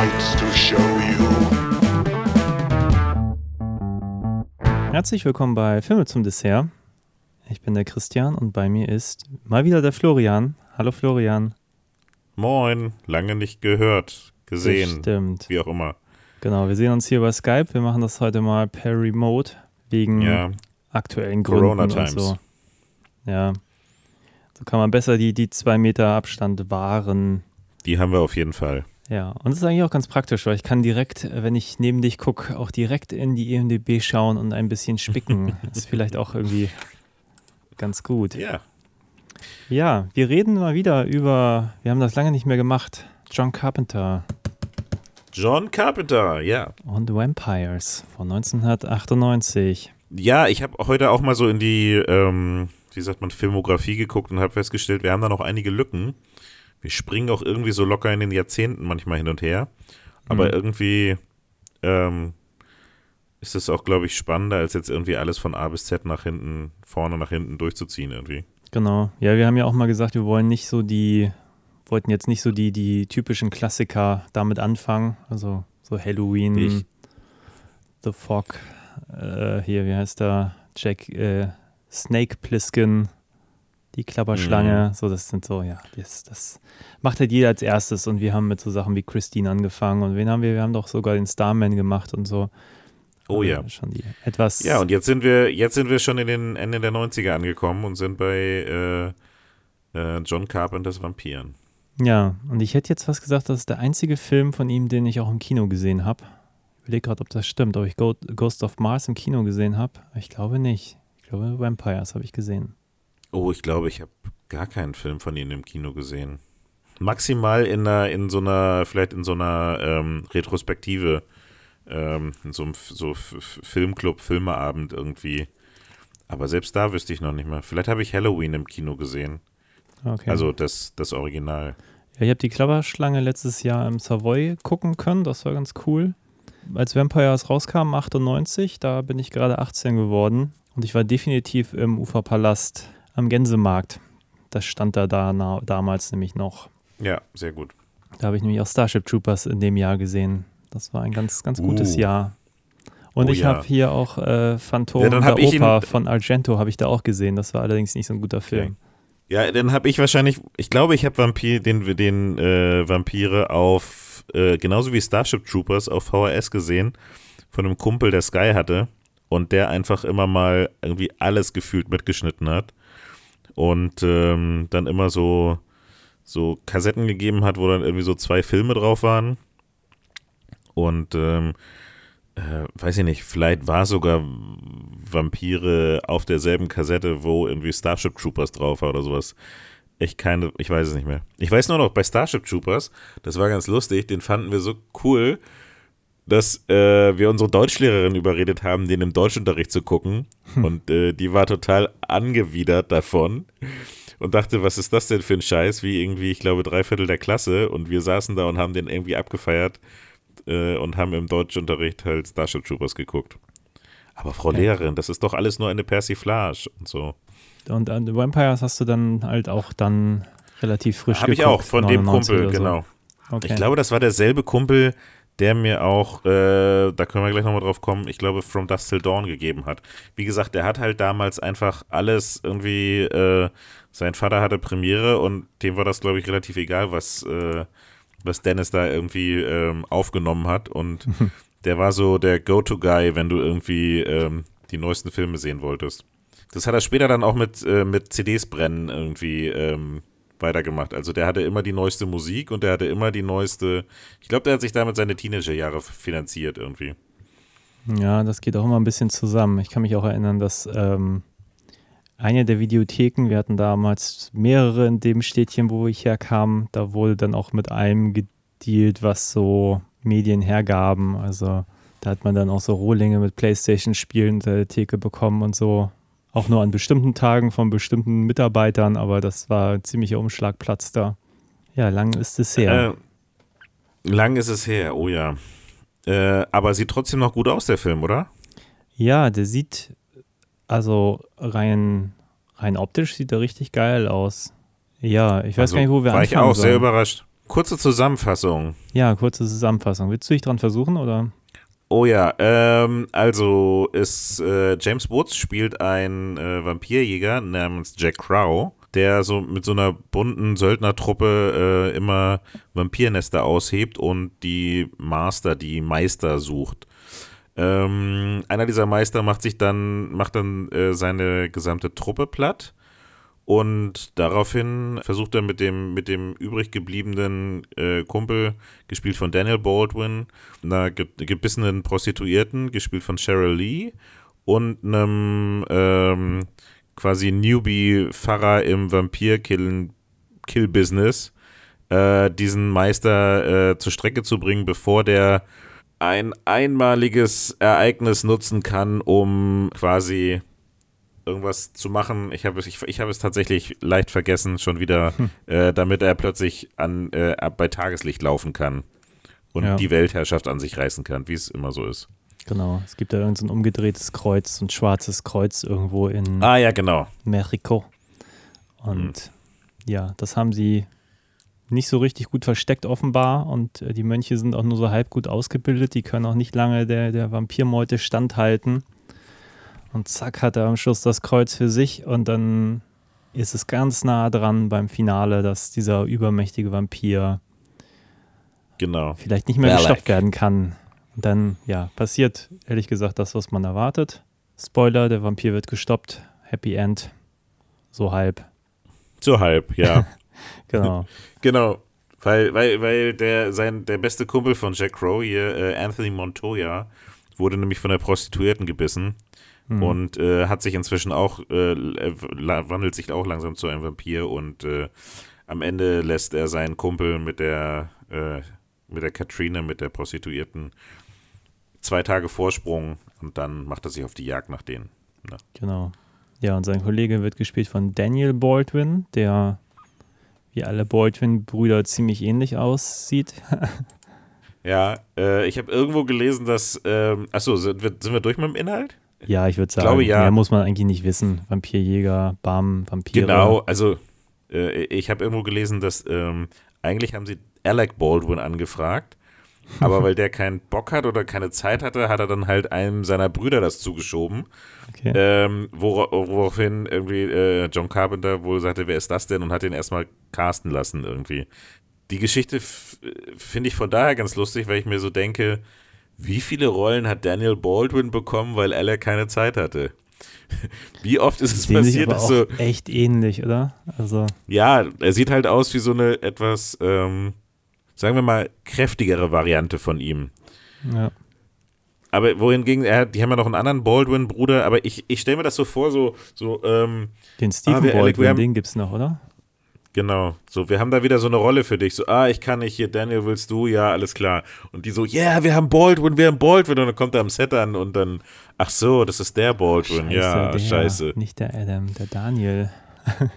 sights to show you. Herzlich willkommen bei Filme zum Dessert. Ich bin der Christian und bei mir ist mal wieder der Florian. Hallo Florian. Moin, lange nicht gehört, gesehen, Stimmt. wie auch immer. Genau, wir sehen uns hier bei Skype. Wir machen das heute mal per Remote wegen Ja, aktuellen Corona Gründen und Times. so. Ja. So kann man besser die, die zwei Meter Abstand wahren. die haben wir auf jeden Fall. Ja, und das ist eigentlich auch ganz praktisch, weil ich kann direkt, äh, wenn ich neben dich gucke, auch direkt in die EMDB schauen und ein bisschen spicken. das ist vielleicht auch irgendwie ganz gut. Ja, Ja, wir reden mal wieder über, wir haben das lange nicht mehr gemacht, John Carpenter John Carpenter, ja. und Vampires von 1998. Ja, ich habe heute auch mal so in die, ähm, wie sagt man, Filmografie geguckt und habe festgestellt, wir haben da noch einige Lücken. Wir springen auch irgendwie so locker in den Jahrzehnten manchmal hin und her. Aber Mhm. irgendwie ähm, ist es auch, glaube ich, spannender, als jetzt irgendwie alles von A bis Z nach hinten, vorne nach hinten durchzuziehen irgendwie. Genau. Ja, wir haben ja auch mal gesagt, wir wollen nicht so die, wollten jetzt nicht so die, die typischen Klassiker damit anfangen. Also so Halloween, Ich- The Fog, äh, hier, wie heißt der? Jack, äh, Snake Plissken, die Klapperschlange. So, das sind so, ja, das, das macht halt jeder als erstes. Und wir haben mit so Sachen wie Christine angefangen. Und wen haben wir? Wir haben doch sogar den Starman gemacht und so. Oh Also ja. Schon die etwas. Ja, und jetzt sind wir, jetzt sind wir schon in den Ende der 90er angekommen und sind bei äh, äh, John Carpenters Vampiren. Ja, und ich hätte jetzt fast gesagt, das ist der einzige Film von ihm, den ich auch im Kino gesehen habe. Ich überlege gerade, ob das stimmt, ob ich Ghost of Mars im Kino gesehen habe. Ich glaube nicht. Ich glaube, Vampires habe ich gesehen. Oh, ich glaube, ich habe gar keinen Film von ihnen im Kino gesehen. Maximal in einer, in so einer, vielleicht in so einer ähm, Retrospektive, ähm, in so einem so Filmclub, Filmeabend irgendwie. Aber selbst da wüsste ich noch nicht mehr. Vielleicht habe ich Halloween im Kino gesehen. Okay. Also das, das Original. ja, ich habe die Klapperschlange letztes Jahr im Savoy gucken können. Das war ganz cool. Als Vampires rauskam, 98, da bin ich gerade 18 geworden. Und ich war definitiv im Uferpalast am Gänsemarkt. Das stand da, da na, damals nämlich noch. Ja, sehr gut. Da habe ich nämlich auch Starship Troopers in dem Jahr gesehen. Das war ein ganz, ganz gutes Uh. Jahr. Und Oh ich ja. habe hier auch äh, Phantom Ja, der Oper von Argento habe ich da auch gesehen. Das war allerdings nicht so ein guter Film. Ja, dann habe ich wahrscheinlich, ich glaube, ich habe Vampir, den, den äh, Vampire auf, äh, genauso wie Starship Troopers auf VHS gesehen, von einem Kumpel, der Sky hatte und der einfach immer mal irgendwie alles gefühlt mitgeschnitten hat und ähm, dann immer so, so Kassetten gegeben hat, wo dann irgendwie so zwei Filme drauf waren und ähm, äh, weiß ich nicht, vielleicht war sogar Vampire auf derselben Kassette, wo irgendwie Starship Troopers drauf war oder sowas. Ich keine, ich weiß es nicht mehr. Ich weiß nur noch, bei Starship Troopers, das war ganz lustig, den fanden wir so cool, dass äh, wir unsere Deutschlehrerin überredet haben, den im Deutschunterricht zu gucken. Und äh, die war total angewidert davon und dachte, was ist das denn für ein Scheiß, wie irgendwie, ich glaube, drei Viertel der Klasse. Und wir saßen da und haben den irgendwie abgefeiert äh, und haben im Deutschunterricht halt Starship Troopers geguckt. Aber Frau Lehrerin, das ist doch alles nur eine Persiflage und so. Und äh, The Vampires hast du dann halt auch dann relativ frisch Habe ich geguckt, auch von dem 99 Kumpel, so. genau. Okay. Ich glaube, das war derselbe Kumpel, der mir auch, äh, da können wir gleich nochmal drauf kommen, ich glaube, From Dust Till Dawn gegeben hat. Wie gesagt, der hat halt damals einfach alles irgendwie, äh, sein Vater hatte Premiere und dem war das, glaube ich, relativ egal, was, äh, was Dennis da irgendwie ähm, aufgenommen hat. Und der war so der Go-To-Guy, wenn du irgendwie ähm, die neuesten Filme sehen wolltest. Das hat er später dann auch mit, äh, mit CDs brennen irgendwie ähm, weitergemacht. Also der hatte immer die neueste Musik und der hatte immer die neueste. Ich glaube, der hat sich damit seine Teenagerjahre finanziert irgendwie. Ja, das geht auch immer ein bisschen zusammen. Ich kann mich auch erinnern, dass ähm, eine der Videotheken, wir hatten damals mehrere in dem Städtchen, wo ich herkam, da wurde dann auch mit allem gedealt, was so Medien hergaben. Also da hat man dann auch so Rohlinge mit Playstation-Spielen unter der Theke bekommen und so. Auch nur an bestimmten Tagen von bestimmten Mitarbeitern, aber das war ein ziemlicher Umschlagplatz da. Ja, lang ist es her. Äh, lang ist es her, oh ja. Äh, aber sieht trotzdem noch gut aus, der Film, oder? Ja, der sieht, also rein, rein optisch sieht er richtig geil aus. Ja, ich weiß Also, gar nicht, wo wir War ich anfangen auch sehr sollen. überrascht. Kurze Zusammenfassung. Ja, kurze Zusammenfassung. Willst du dich dran versuchen oder? Oh ja, ähm, also ist äh, James Woods spielt ein äh, Vampirjäger namens Jack Crow, der so mit so einer bunten Söldnertruppe äh, immer Vampirnester aushebt und die Master, die Meister sucht. Ähm, einer dieser Meister macht sich dann, macht dann äh, seine gesamte Truppe platt und daraufhin versucht er mit dem, mit dem übrig gebliebenen äh, Kumpel, gespielt von Daniel Baldwin, einer ge gebissenen Prostituierten, gespielt von Cheryl Lee, und einem ähm, quasi Newbie-Pfarrer im Vampir-Kill-Business, äh, diesen Meister äh, zur Strecke zu bringen, bevor der ein einmaliges Ereignis nutzen kann, um quasi irgendwas zu machen. Ich habe ich, ich hab es tatsächlich leicht vergessen, schon wieder, äh, damit er plötzlich an, äh, bei Tageslicht laufen kann und Ja. die Weltherrschaft an sich reißen kann, wie es immer so ist. Genau, es gibt da irgendein so ein umgedrehtes Kreuz, so ein schwarzes Kreuz irgendwo in Ah ja, genau. Mexiko. Und ja, das haben sie nicht so richtig gut versteckt offenbar und äh, die Mönche sind auch nur so halb gut ausgebildet, die können auch nicht lange der, der Vampirmeute standhalten. Und zack hat er am Schluss das Kreuz für sich und dann ist es ganz nah dran beim Finale, dass dieser übermächtige Vampir Genau. vielleicht nicht mehr Valak. gestoppt werden kann. Und dann, ja, passiert ehrlich gesagt das, was man erwartet. Spoiler, der Vampir wird gestoppt. Happy End. So halb. So halb, ja. Genau. genau. Weil, weil, weil der, sein, der beste Kumpel von Jack Crow hier, äh, Anthony Montoya, wurde nämlich von der Prostituierten gebissen Hm. und äh, hat sich inzwischen auch, äh, la- wandelt sich auch langsam zu einem Vampir und äh, am Ende lässt er seinen Kumpel mit der, äh, mit der Katrina, mit der Prostituierten, zwei Tage Vorsprung und dann macht er sich auf die Jagd nach denen. Ne? Genau. Ja, und sein Kollege wird gespielt von Daniel Baldwin, der wie alle Baldwin-Brüder ziemlich ähnlich aussieht. Ja, äh, ich habe irgendwo gelesen, dass, ähm, achso, sind wir, sind wir durch mit dem Inhalt? Ja, ich würde sagen, glaube, ja. mehr muss man eigentlich nicht wissen. Vampirjäger, Bam, Vampire. Genau, also äh, ich habe irgendwo gelesen, dass ähm, eigentlich haben sie Alec Baldwin angefragt, aber weil der keinen Bock hat oder keine Zeit hatte, hat er dann halt einem seiner Brüder das zugeschoben, Okay. ähm, wora- woraufhin irgendwie äh, John Carpenter wohl sagte, wer ist das denn und hat ihn erstmal casten lassen irgendwie. Die Geschichte finde ich von daher ganz lustig, weil ich mir so denke, wie viele Rollen hat Daniel Baldwin bekommen, weil Alec keine Zeit hatte? Wie oft ist es Sehen passiert, dass so echt ähnlich, oder? Also, ja, er sieht halt aus wie so eine etwas, ähm, sagen wir mal, kräftigere Variante von ihm. ja. Aber wohingegen, er, die haben ja noch einen anderen Baldwin-Bruder, aber ich, ich stelle mir das so vor, so, so, ähm, Den Stephen wir Baldwin, haben- den gibt's noch, oder? Genau, so, wir haben da wieder so eine Rolle für dich, so, ah, ich kann nicht, hier, Daniel, willst du? Ja, alles klar. Und die so, ja, yeah, wir haben Baldwin, wir haben Baldwin, und dann kommt er am Set an und dann, ach so, das ist der Baldwin, ja, der, scheiße. Nicht der Adam, der Daniel.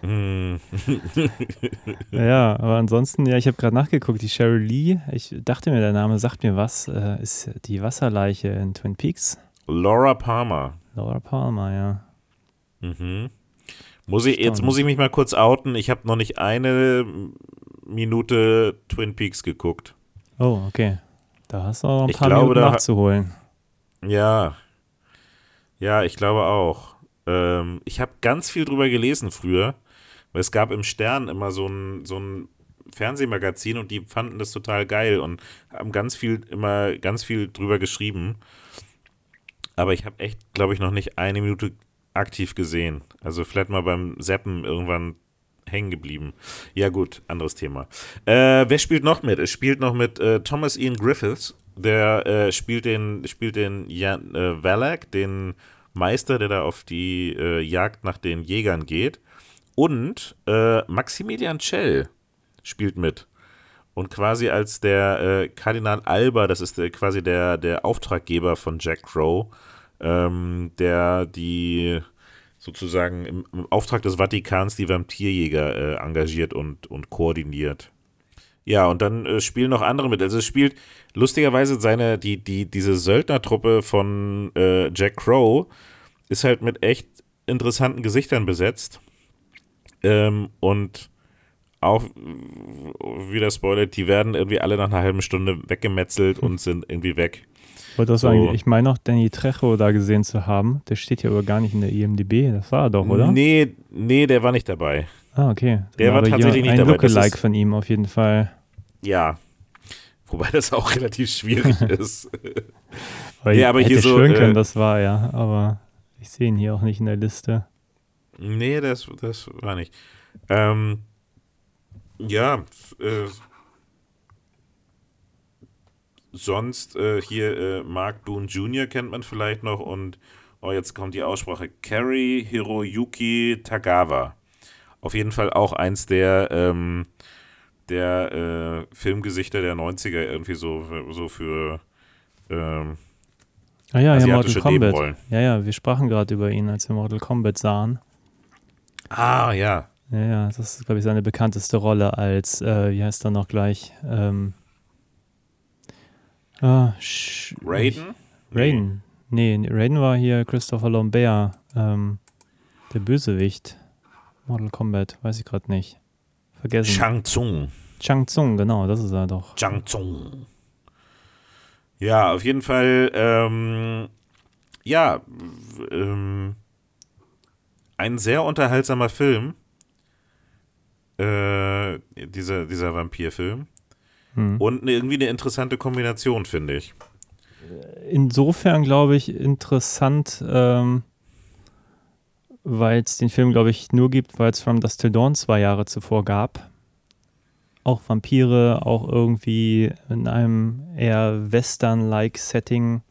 Hm. Ja, aber ansonsten, ja, ich habe gerade nachgeguckt, die Cheryl Lee, ich dachte mir, der Name sagt mir was, äh, ist die Wasserleiche in Twin Peaks. Laura Palmer. Laura Palmer, ja. Mhm. Muss ich, jetzt muss ich mich mal kurz outen. Ich habe noch nicht eine Minute Twin Peaks geguckt. Oh, okay. Da hast du auch noch ein Ich paar glaube, Minuten nachzuholen. Ja. Ja, ich glaube auch. Ähm, ich habe ganz viel drüber gelesen früher, weil es gab im Stern immer so ein, so ein Fernsehmagazin und die fanden das total geil und haben ganz viel, immer ganz viel drüber geschrieben. Aber ich habe echt, glaube ich, noch nicht eine Minute aktiv gesehen. Also vielleicht mal beim Seppen irgendwann hängen geblieben. Ja gut, anderes Thema. Äh, wer spielt noch mit? Es spielt noch mit äh, Thomas Ian Griffiths. Der äh, spielt den, spielt den Jan, äh, Valak, den Meister, der da auf die äh, Jagd nach den Jägern geht. Und äh, Maximilian Schell spielt mit. Und quasi als der Kardinal Alba, das ist quasi der, der Auftraggeber von Jack Crow, ähm, der die sozusagen im, im Auftrag des Vatikans die Vampirjäger äh, engagiert und, und koordiniert. Ja, und dann äh, spielen noch andere mit. Also es spielt lustigerweise seine, die, die, diese Söldnertruppe von äh, Jack Crow ist halt mit echt interessanten Gesichtern besetzt. Ähm, und auch wieder spoilert, die werden irgendwie alle nach einer halben Stunde weggemetzelt und sind irgendwie weg. Wollte das So. sagen, ich meine noch, Danny Trejo da gesehen zu haben. Der steht ja aber gar nicht in der IMDb. Das war er doch, oder? Nee, nee, der war nicht dabei. Ah, okay. Der war aber tatsächlich nicht ein dabei. Das Lookalike von ihm auf jeden Fall. Ja. Wobei das auch relativ schwierig ist. Weil Ja, aber hätte hier so, können, äh, das war er. Aber ich sehe ihn hier auch nicht in der Liste. Nee, das, das war nicht. Ähm, ja, äh, sonst äh, hier äh, Mark Boone Jr. kennt man vielleicht noch und oh, jetzt kommt die Aussprache. Kerry Hiroyuki Tagawa. Auf jeden Fall auch eins der, ähm, der äh, Filmgesichter der 90er irgendwie so, so für ähm, Ah ja, ja, Mortal Kombat. Ja, ja, wir sprachen gerade über ihn, als wir Mortal Kombat sahen. Ah, ja. Ja, ja, das ist, glaube ich, seine bekannteste Rolle als, äh, wie heißt er noch gleich? Ähm, ah, Raiden? Raiden. Nee, Raiden war hier Christopher Lambert, ähm, der Bösewicht. Mortal Kombat, weiß ich gerade nicht. Vergessen. Shang Tsung. Chang Tsung, genau, das ist er doch. Zhang Tsung. Ja, auf jeden Fall, ähm, ja, ähm, ein sehr unterhaltsamer Film. Äh, dieser, dieser Vampirfilm. Hm. Und irgendwie eine interessante Kombination, finde ich. Insofern, glaube ich, interessant, ähm, weil es den Film, glaube ich, nur gibt, weil es From Dust Till Dawn zwei Jahre zuvor gab. Auch Vampire, auch irgendwie in einem eher Western-like Setting.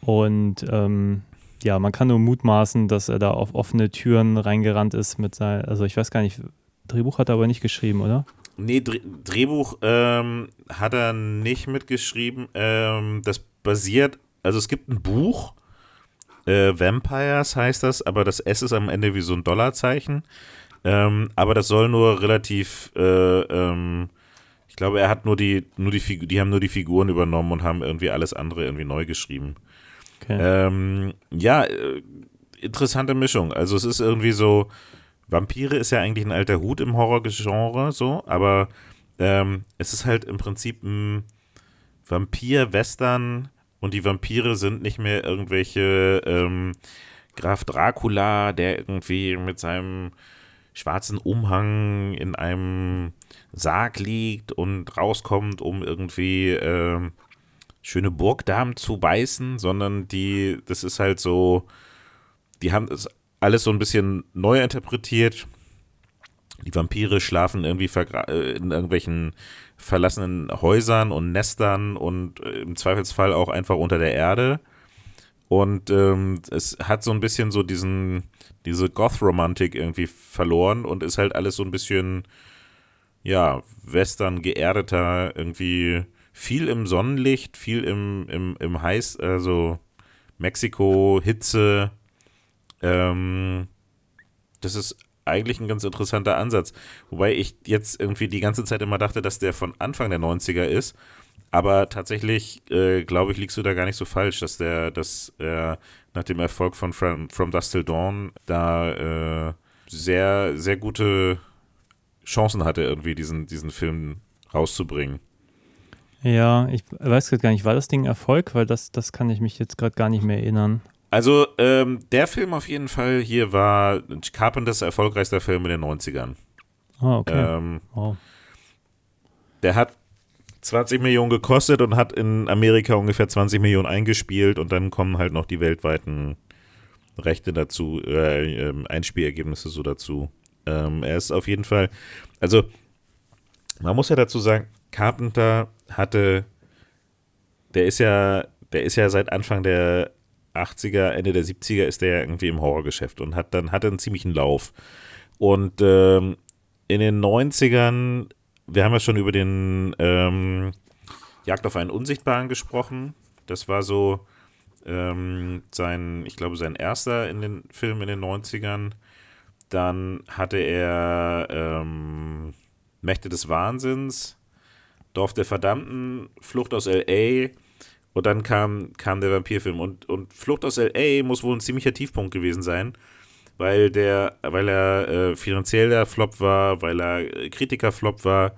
Und ähm, ja, man kann nur mutmaßen, dass er da auf offene Türen reingerannt ist mit sein, also ich weiß gar nicht, Drehbuch hat er aber nicht geschrieben, oder? Nee, Dre Drehbuch ähm, hat er nicht mitgeschrieben. Ähm, das basiert, also es gibt ein Buch, äh, Vampires heißt das, aber das S ist am Ende wie so ein Dollarzeichen. Ähm, aber das soll nur relativ, äh, ähm, ich glaube, er hat nur die, nur die Figu die haben nur die Figuren übernommen und haben irgendwie alles andere irgendwie neu geschrieben. Okay. Ähm, ja, äh, interessante Mischung. Also es ist irgendwie so, Vampire ist ja eigentlich ein alter Hut im Horrorgenre, so, aber ähm, es ist halt im Prinzip ein Vampir-Western und die Vampire sind nicht mehr irgendwelche ähm, Graf Dracula, der irgendwie mit seinem schwarzen Umhang in einem Sarg liegt und rauskommt, um irgendwie ähm, schöne Burgdamen zu beißen, sondern die, das ist halt so, die haben das alles so ein bisschen neu interpretiert. Die Vampire schlafen irgendwie äh, in irgendwelchen verlassenen Häusern und Nestern und äh, im Zweifelsfall auch einfach unter der Erde. Und ähm, es hat so ein bisschen so diesen, diese Goth-Romantik irgendwie verloren und ist halt alles so ein bisschen, ja, western geerdeter, irgendwie viel im Sonnenlicht, viel im, im, im Heiß, also Mexiko, Hitze. Ähm, das ist eigentlich ein ganz interessanter Ansatz. Wobei ich jetzt irgendwie die ganze Zeit immer dachte, dass der von Anfang der 90er ist. Aber tatsächlich, äh, glaube ich, liegst du da gar nicht so falsch, dass der, dass er nach dem Erfolg von From, From Dust Till Dawn da äh, sehr, sehr gute Chancen hatte, irgendwie diesen, diesen Film rauszubringen. Ja, ich weiß gerade gar nicht, war das Ding Erfolg? Weil das, das kann ich mich jetzt gerade gar nicht mehr erinnern. Also, ähm, der Film auf jeden Fall hier war Carpenters erfolgreichster Film in den 90ern. Ah, okay. Ähm, wow. der hat 20 Millionen gekostet und hat in Amerika ungefähr 20 Millionen eingespielt und dann kommen halt noch die weltweiten Rechte dazu, äh, ähm, Einspielergebnisse so dazu. Ähm, er ist auf jeden Fall, also man muss ja dazu sagen, Carpenter hatte, der ist ja, der ist ja seit Anfang der 80er, Ende der 70er ist der ja irgendwie im Horrorgeschäft und hat dann hatte einen ziemlichen Lauf. Und ähm, in den 90ern, wir haben ja schon über den ähm, Jagd auf einen Unsichtbaren gesprochen. Das war so ähm, sein, ich glaube, sein erster in den Film in den 90ern. Dann hatte er ähm, Mächte des Wahnsinns, Dorf der Verdammten, Flucht aus L.A., und dann kam, kam der Vampirfilm. Und, und Flucht aus L.A. muss wohl ein ziemlicher Tiefpunkt gewesen sein, weil, der, weil er äh, finanziell der Flop war, weil er äh, Kritiker-Flop war.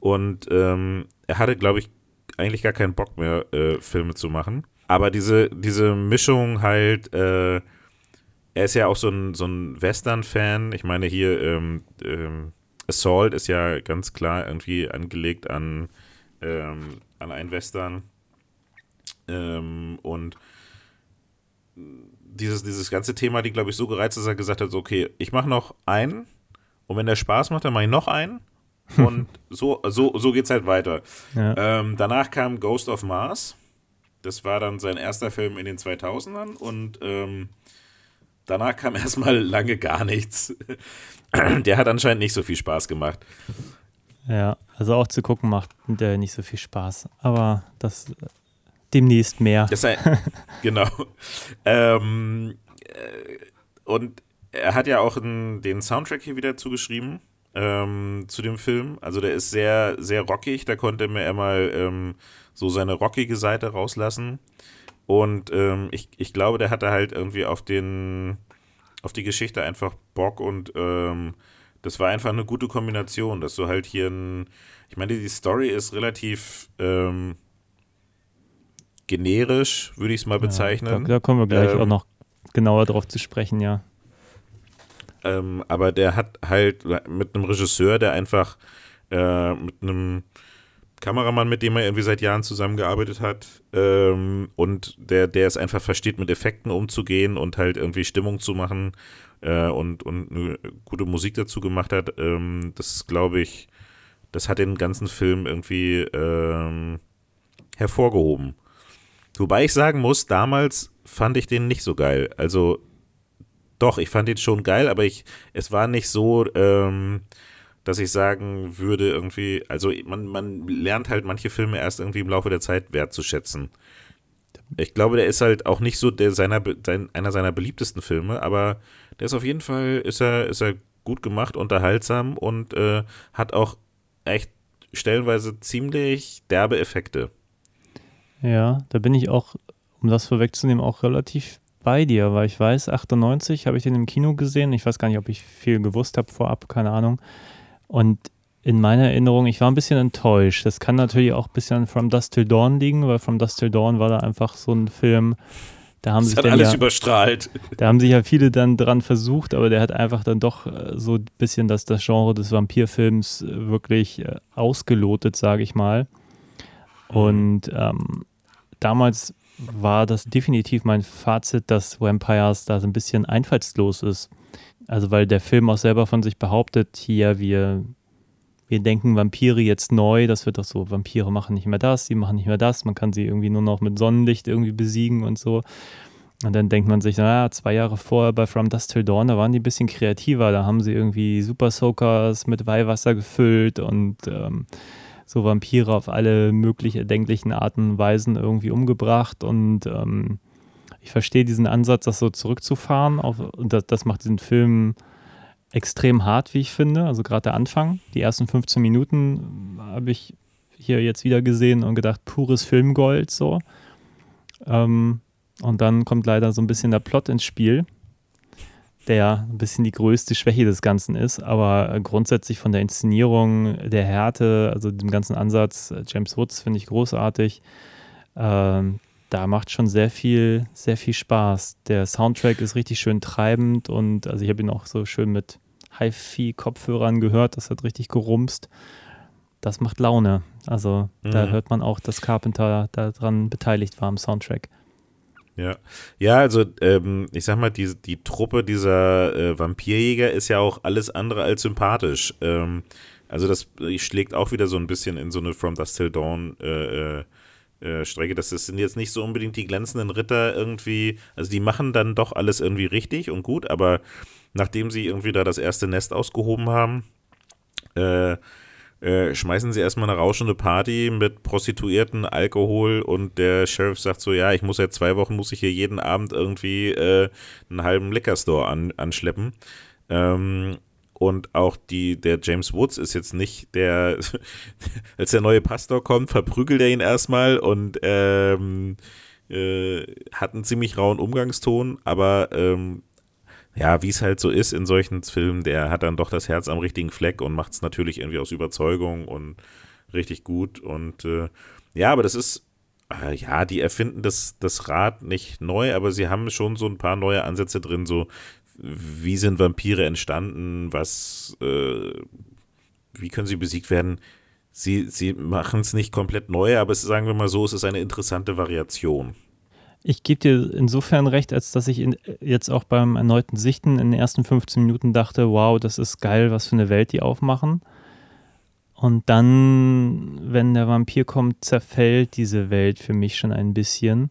Und ähm, er hatte, glaube ich, eigentlich gar keinen Bock mehr, äh, Filme zu machen. Aber diese, diese Mischung halt, äh, er ist ja auch so ein, so ein Western-Fan. Ich meine, hier ähm, ähm, Assault ist ja ganz klar irgendwie angelegt an, ähm, an ein Western. Ähm, und dieses, dieses ganze Thema, die glaube ich so gereizt, dass er gesagt hat, so, okay, ich mache noch einen und wenn der Spaß macht, dann mache ich noch einen und so, so, so geht es halt weiter. Ja. Ähm, danach kam Ghost of Mars. Das war dann sein erster Film in den 2000ern und ähm, danach kam erstmal lange gar nichts. der hat anscheinend nicht so viel Spaß gemacht. Ja, also auch zu gucken macht der nicht so viel Spaß. Aber das demnächst mehr. Das sei, genau. ähm, äh, und er hat ja auch einen, den Soundtrack hier wieder zugeschrieben ähm, zu dem Film. Also der ist sehr, sehr rockig. Da konnte er mal ähm, so seine rockige Seite rauslassen. Und ähm, ich, ich glaube, der hatte halt irgendwie auf den, auf die Geschichte einfach Bock und ähm, das war einfach eine gute Kombination, dass du halt hier ein, ich meine, die Story ist relativ ähm, generisch, würde ich es mal bezeichnen. Ja, da, da, kommen wir gleich ähm, auch noch genauer drauf zu sprechen, ja. Ähm, aber der hat halt mit einem Regisseur, der einfach äh, mit einem Kameramann, mit dem er irgendwie seit Jahren zusammengearbeitet hat ähm, und der, der es einfach versteht, mit Effekten umzugehen und halt irgendwie Stimmung zu machen äh, und, und eine gute Musik dazu gemacht hat, ähm, das glaube ich, das hat den ganzen Film irgendwie ähm, hervorgehoben. Wobei ich sagen muss, damals fand ich den nicht so geil. Also doch, ich fand den schon geil, aber ich, es war nicht so, ähm, dass ich sagen würde, irgendwie, also man, man lernt halt manche Filme erst irgendwie im Laufe der Zeit wertzuschätzen. Ich glaube, der ist halt auch nicht so der seiner, sein, einer seiner beliebtesten Filme, aber der ist auf jeden Fall, ist er, ist er gut gemacht, unterhaltsam und äh, hat auch echt stellenweise ziemlich derbe Effekte. Ja, da bin ich auch, um das vorwegzunehmen, auch relativ bei dir, weil ich weiß, 98 habe ich den im Kino gesehen. Ich weiß gar nicht, ob ich viel gewusst habe vorab, keine Ahnung. Und in meiner Erinnerung, ich war ein bisschen enttäuscht. Das kann natürlich auch ein bisschen an From Dust Till Dawn liegen, weil From Dust Till Dawn war da einfach so ein Film, da haben das sich hat alles ja, überstrahlt. Da haben sich ja viele dann dran versucht, aber der hat einfach dann doch äh, so ein bisschen das, das Genre des Vampirfilms äh, wirklich äh, ausgelotet, sage ich mal. Und ähm, damals war das definitiv mein Fazit, dass Vampires da so ein bisschen einfallslos ist. Also weil der Film auch selber von sich behauptet, hier, wir, wir denken Vampire jetzt neu, das wird doch so, Vampire machen nicht mehr das, sie machen nicht mehr das, man kann sie irgendwie nur noch mit Sonnenlicht irgendwie besiegen und so. Und dann denkt man sich, naja, zwei Jahre vorher bei From Dust Till Dawn, da waren die ein bisschen kreativer, da haben sie irgendwie Super Soakers mit Weihwasser gefüllt und ähm, so Vampire auf alle möglich erdenklichen Arten und Weisen irgendwie umgebracht und ähm, ich verstehe diesen Ansatz, das so zurückzufahren auf, und das, das macht diesen Film extrem hart, wie ich finde. Also gerade der Anfang, die ersten 15 Minuten habe ich hier jetzt wieder gesehen und gedacht, pures Filmgold so. Ähm, und dann kommt leider so ein bisschen der Plot ins Spiel der ein bisschen die größte Schwäche des Ganzen ist, aber grundsätzlich von der Inszenierung, der Härte, also dem ganzen Ansatz, äh, James Woods finde ich großartig. Ähm, da macht schon sehr viel, sehr viel Spaß. Der Soundtrack ist richtig schön treibend und also ich habe ihn auch so schön mit HiFi-Kopfhörern gehört, das hat richtig gerumst. Das macht Laune. Also mhm. da hört man auch, dass Carpenter daran beteiligt war am Soundtrack. Ja, ja, also ähm, ich sag mal, die, die Truppe dieser äh, Vampirjäger ist ja auch alles andere als sympathisch. Ähm, also das schlägt auch wieder so ein bisschen in so eine From Dust Till Dawn äh, äh, äh, Strecke. Das sind jetzt nicht so unbedingt die glänzenden Ritter irgendwie, also die machen dann doch alles irgendwie richtig und gut, aber nachdem sie irgendwie da das erste Nest ausgehoben haben, äh, äh, schmeißen sie erstmal eine rauschende Party mit Prostituierten, Alkohol und der Sheriff sagt so, ja, ich muss seit zwei Wochen, muss ich hier jeden Abend irgendwie äh, einen halben Liquor-Store an, anschleppen. Ähm, und auch die, der James Woods ist jetzt nicht der, als der neue Pastor kommt, verprügelt er ihn erstmal und ähm, äh, hat einen ziemlich rauen Umgangston, aber ähm, ja, wie es halt so ist in solchen Filmen, der hat dann doch das Herz am richtigen Fleck und macht es natürlich irgendwie aus Überzeugung und richtig gut. Und äh, ja, aber das ist, äh, ja, die erfinden das, das Rad nicht neu, aber sie haben schon so ein paar neue Ansätze drin, so wie sind Vampire entstanden, was, äh, wie können sie besiegt werden. Sie, sie machen es nicht komplett neu, aber es, sagen wir mal so, es ist eine interessante Variation. Ich gebe dir insofern recht, als dass ich in, jetzt auch beim erneuten Sichten in den ersten 15 Minuten dachte, wow, das ist geil, was für eine Welt die aufmachen. Und dann, wenn der Vampir kommt, zerfällt diese Welt für mich schon ein bisschen.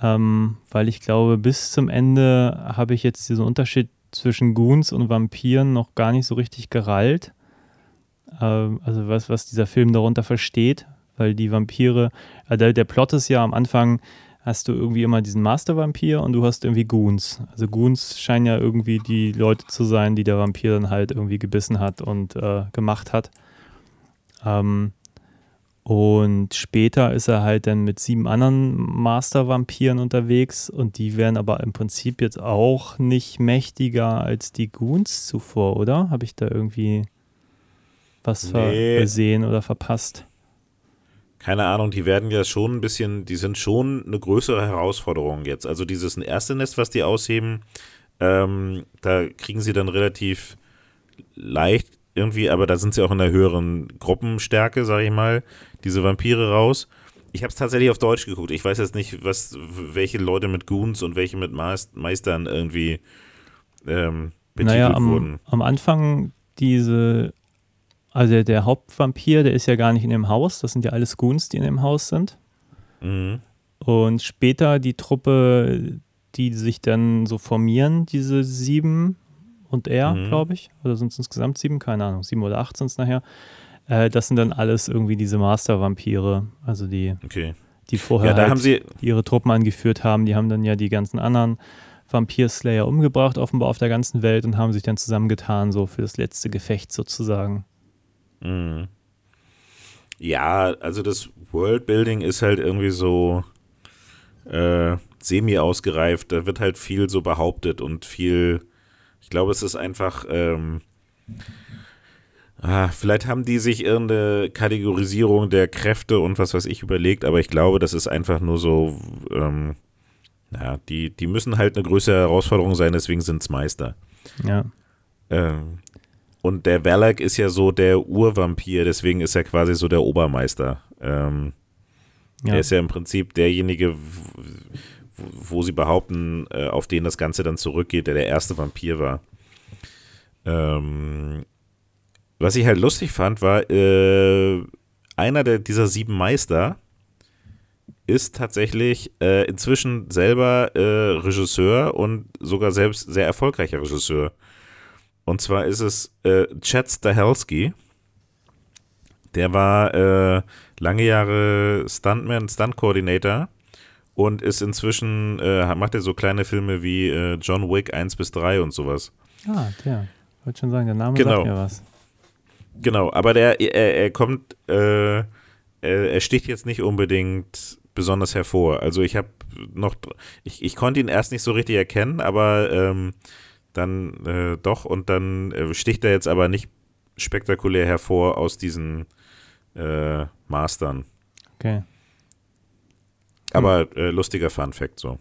Ähm, weil ich glaube, bis zum Ende habe ich jetzt diesen Unterschied zwischen Goons und Vampiren noch gar nicht so richtig gerallt. Ähm, also was, was dieser Film darunter versteht, weil die Vampire, äh, der, der Plot ist ja am Anfang, hast du irgendwie immer diesen Master-Vampir und du hast irgendwie Goons. Also Goons scheinen ja irgendwie die Leute zu sein, die der Vampir dann halt irgendwie gebissen hat und äh, gemacht hat. Ähm, und später ist er halt dann mit sieben anderen Master-Vampiren unterwegs und die werden aber im Prinzip jetzt auch nicht mächtiger als die Goons zuvor, oder? Habe ich da irgendwie was nee. gesehen oder verpasst? Keine Ahnung, die werden ja schon ein bisschen, die sind schon eine größere Herausforderung jetzt. Also dieses erste Nest, was die ausheben, ähm, da kriegen sie dann relativ leicht irgendwie, aber da sind sie auch in der höheren Gruppenstärke, sage ich mal, diese Vampire raus. Ich habe es tatsächlich auf Deutsch geguckt. Ich weiß jetzt nicht, was, welche Leute mit Goons und welche mit Meistern irgendwie ähm, betitelt naja, am, wurden. Am Anfang diese also der, der, Hauptvampir, der ist ja gar nicht in dem Haus, das sind ja alles Goons, die in dem Haus sind. Mhm. Und später die Truppe, die sich dann so formieren, diese sieben und er, mhm. glaube ich, oder sind es insgesamt sieben, keine Ahnung, sieben oder acht sind es nachher. Äh, das sind dann alles irgendwie diese Master-Vampire, also die, okay. die vorher ja, halt ihre Truppen angeführt haben. Die haben dann ja die ganzen anderen Vampir-Slayer umgebracht, offenbar auf der ganzen Welt und haben sich dann zusammengetan, so für das letzte Gefecht sozusagen. Mhm. Ja, also das Worldbuilding ist halt irgendwie so äh, semi ausgereift. Da wird halt viel so behauptet und viel. Ich glaube, es ist einfach. Ähm, ah, vielleicht haben die sich irgendeine Kategorisierung der Kräfte und was weiß ich überlegt, aber ich glaube, das ist einfach nur so. Ähm, naja, die, die müssen halt eine größere Herausforderung sein, deswegen sind es Meister. Ja. Ähm, und der Valak ist ja so der Urvampir, deswegen ist er quasi so der Obermeister. Ähm, ja. Er ist ja im Prinzip derjenige, wo sie behaupten, äh, auf den das Ganze dann zurückgeht, der der erste Vampir war. Ähm, was ich halt lustig fand, war, äh, einer der, dieser sieben Meister ist tatsächlich äh, inzwischen selber äh, Regisseur und sogar selbst sehr erfolgreicher Regisseur. Und zwar ist es äh, Chad Stahelski. Der war äh, lange Jahre Stuntman, Stunt-Coordinator und ist inzwischen, äh, macht er so kleine Filme wie äh, John Wick 1 bis 3 und sowas. Ah, der. Ich wollte schon sagen, der Name genau. sagt mir was. Genau, aber der, er, er kommt, äh, er, er sticht jetzt nicht unbedingt besonders hervor. Also ich habe noch, ich, ich konnte ihn erst nicht so richtig erkennen, aber ähm, dann äh, doch und dann äh, sticht er jetzt aber nicht spektakulär hervor aus diesen äh, Mastern. Okay. Aber hm. äh, lustiger Fun Fact so.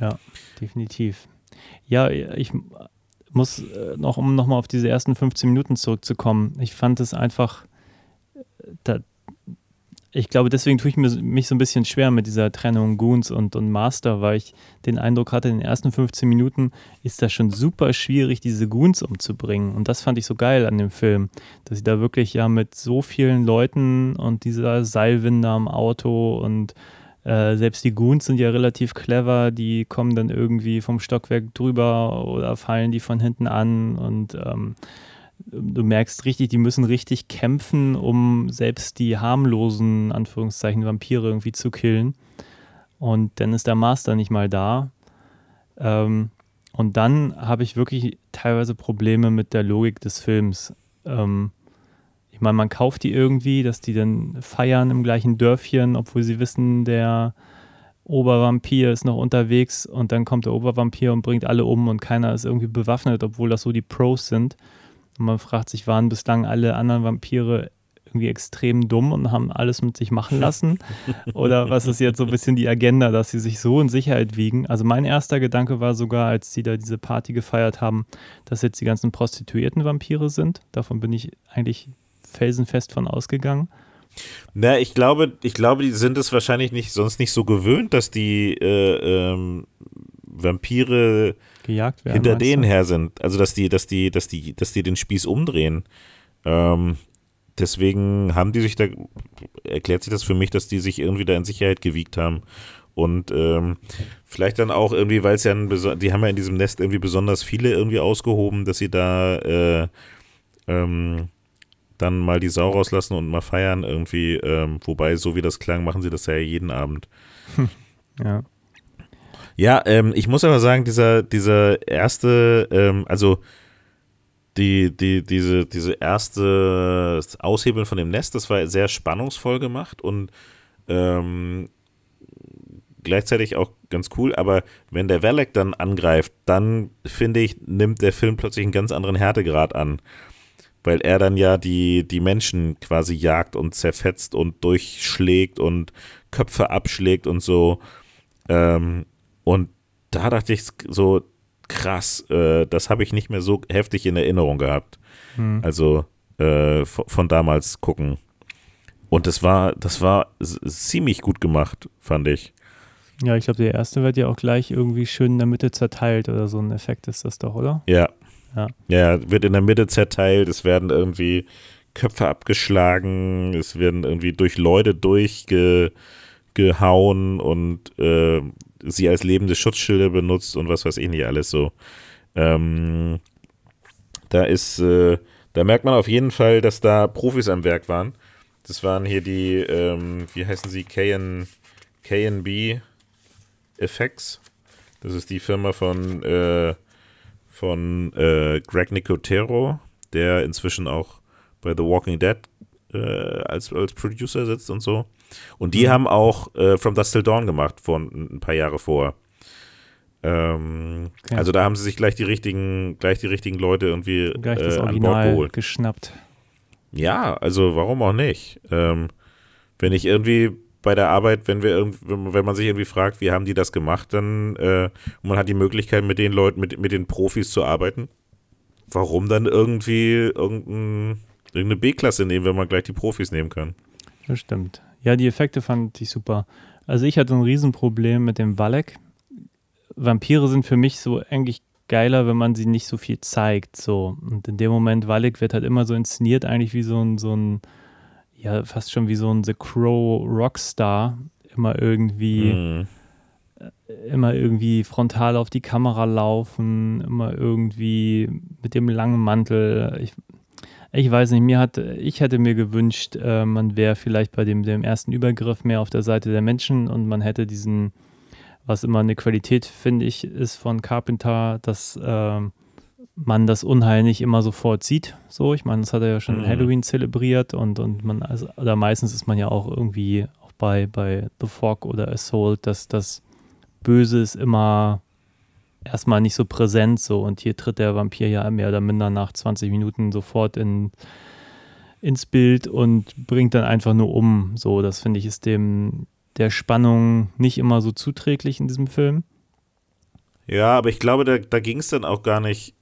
Ja, definitiv. Ja, ich muss äh, noch, um nochmal auf diese ersten 15 Minuten zurückzukommen, ich fand es einfach, äh, da, ich glaube, deswegen tue ich mich so ein bisschen schwer mit dieser Trennung Goons und, und Master, weil ich den Eindruck hatte, in den ersten 15 Minuten ist das schon super schwierig, diese Goons umzubringen. Und das fand ich so geil an dem Film, dass sie da wirklich ja mit so vielen Leuten und dieser Seilwinde am Auto und äh, selbst die Goons sind ja relativ clever, die kommen dann irgendwie vom Stockwerk drüber oder fallen die von hinten an und ähm, du merkst richtig, die müssen richtig kämpfen, um selbst die harmlosen, Anführungszeichen, Vampire irgendwie zu killen. Und dann ist der Master nicht mal da. Ähm, Und dann habe ich wirklich teilweise Probleme mit der Logik des Films. Ähm, ich meine, man kauft die irgendwie, dass die dann feiern im gleichen Dörfchen, obwohl sie wissen, der Obervampir ist noch unterwegs und dann kommt der Obervampir und bringt alle um und keiner ist irgendwie bewaffnet, obwohl das so die Pros sind. Und man fragt sich, waren bislang alle anderen Vampire irgendwie extrem dumm und haben alles mit sich machen lassen? Oder was ist jetzt so ein bisschen die Agenda, dass sie sich so in Sicherheit wiegen? Also mein erster Gedanke war sogar, als sie da diese Party gefeiert haben, dass jetzt die ganzen prostituierten Vampire sind. Davon bin ich eigentlich felsenfest von ausgegangen. Na, ich glaube, ich glaube, die sind es wahrscheinlich nicht, sonst nicht so gewöhnt, dass die äh, ähm, Vampire Gejagt werden. hinter denen du? her sind. Also dass die, dass die, dass die, dass die den Spieß umdrehen. Ähm, deswegen haben die sich da, erklärt sich das für mich, dass die sich irgendwie da in Sicherheit gewiegt haben. Und ähm, vielleicht dann auch irgendwie, weil es ja ein, die haben ja in diesem Nest irgendwie besonders viele irgendwie ausgehoben, dass sie da äh, ähm, dann mal die Sau rauslassen und mal feiern irgendwie. Ähm, wobei, so wie das klang, machen sie das ja jeden Abend. Ja. Ja, ähm, ich muss aber sagen, dieser, dieser erste, ähm, also die, die, diese, diese erste Aushebeln von dem Nest, das war sehr spannungsvoll gemacht und ähm, gleichzeitig auch ganz cool, aber wenn der Valek dann angreift, dann finde ich, nimmt der Film plötzlich einen ganz anderen Härtegrad an. Weil er dann ja die, die Menschen quasi jagt und zerfetzt und durchschlägt und Köpfe abschlägt und so. Ähm, und da dachte ich so, krass, äh, das habe ich nicht mehr so heftig in Erinnerung gehabt. Hm. Also äh, von, von damals gucken. Und das war, das war ziemlich gut gemacht, fand ich. Ja, ich glaube, der erste wird ja auch gleich irgendwie schön in der Mitte zerteilt oder so ein Effekt ist das doch, oder? Ja. Ja. Ja, wird in der Mitte zerteilt, es werden irgendwie Köpfe abgeschlagen, es werden irgendwie durch Leute durchgehauen und äh, sie als lebende Schutzschilde benutzt und was weiß ich nicht alles so. Ähm, da ist, äh, da merkt man auf jeden Fall, dass da Profis am Werk waren. Das waren hier die, ähm, wie heißen sie, KN, KNB Effects. Das ist die Firma von äh, von äh, Greg Nicotero, der inzwischen auch bei The Walking Dead äh, als, als Producer sitzt und so. Und die haben auch äh, From Dust Till Dawn gemacht, vor ein paar Jahre vor. Ähm, Okay. Also da haben sie sich gleich die richtigen, gleich die richtigen Leute irgendwie Gleich das äh, an Bord geholt. geschnappt. Ja, also warum auch nicht? Ähm, wenn ich irgendwie bei der Arbeit, wenn wir wenn man sich irgendwie fragt, wie haben die das gemacht, dann äh, man hat die Möglichkeit, mit den Leuten, mit, mit den Profis zu arbeiten. Warum dann irgendwie irgendein, irgendeine B-Klasse nehmen, wenn man gleich die Profis nehmen kann? Das stimmt. Ja, die Effekte fand ich super. Also ich hatte ein Riesenproblem mit dem Valek. Vampire sind für mich so eigentlich geiler, wenn man sie nicht so viel zeigt. So. Und in dem Moment, Valek wird halt immer so inszeniert, eigentlich wie so ein, so ein, ja, fast schon wie so ein The Crow Rockstar. Immer irgendwie, Mhm. immer irgendwie frontal auf die Kamera laufen, immer irgendwie mit dem langen Mantel. Ich, ich weiß nicht, mir hat, ich hätte mir gewünscht, äh, man wäre vielleicht bei dem, dem ersten Übergriff mehr auf der Seite der Menschen und man hätte diesen, was immer eine Qualität, finde ich, ist von Carpenter, dass ähm, man das Unheil nicht immer sofort sieht. So, ich meine, das hat er ja schon in Mhm. Halloween zelebriert und, und man, also, oder meistens ist man ja auch irgendwie auch bei, bei The Fog oder Assault, dass das Böse ist immer erstmal nicht so präsent so und hier tritt der Vampir ja mehr oder minder nach 20 Minuten sofort in, ins Bild und bringt dann einfach nur um. So, das finde ich ist dem der Spannung nicht immer so zuträglich in diesem Film. Ja, aber ich glaube, da, da ging es dann auch gar nicht,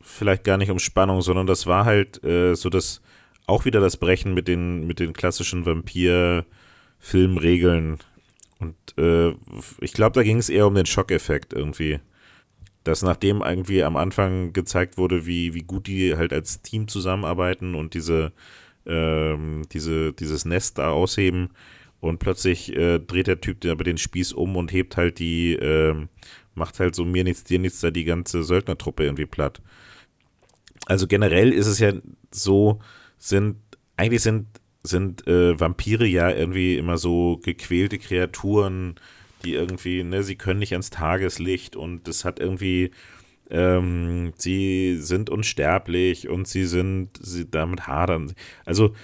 vielleicht gar nicht um Spannung, sondern das war halt äh, so das, auch wieder das Brechen mit den, mit den klassischen Vampir-Filmregeln. Und äh, ich glaube, da ging es eher um den Schockeffekt irgendwie. Dass nachdem irgendwie am Anfang gezeigt wurde, wie, wie gut die halt als Team zusammenarbeiten und diese, ähm, diese, dieses Nest da ausheben und plötzlich äh, dreht der Typ aber den Spieß um und hebt halt die, ähm, macht halt so mir nichts, dir nichts da die ganze Söldnertruppe irgendwie platt. Also generell ist es ja so, sind, eigentlich sind, sind äh, Vampire ja irgendwie immer so gequälte Kreaturen, die irgendwie, ne, sie können nicht ans Tageslicht und das hat irgendwie ähm, sie sind unsterblich und sie sind, sie damit hadern. Also,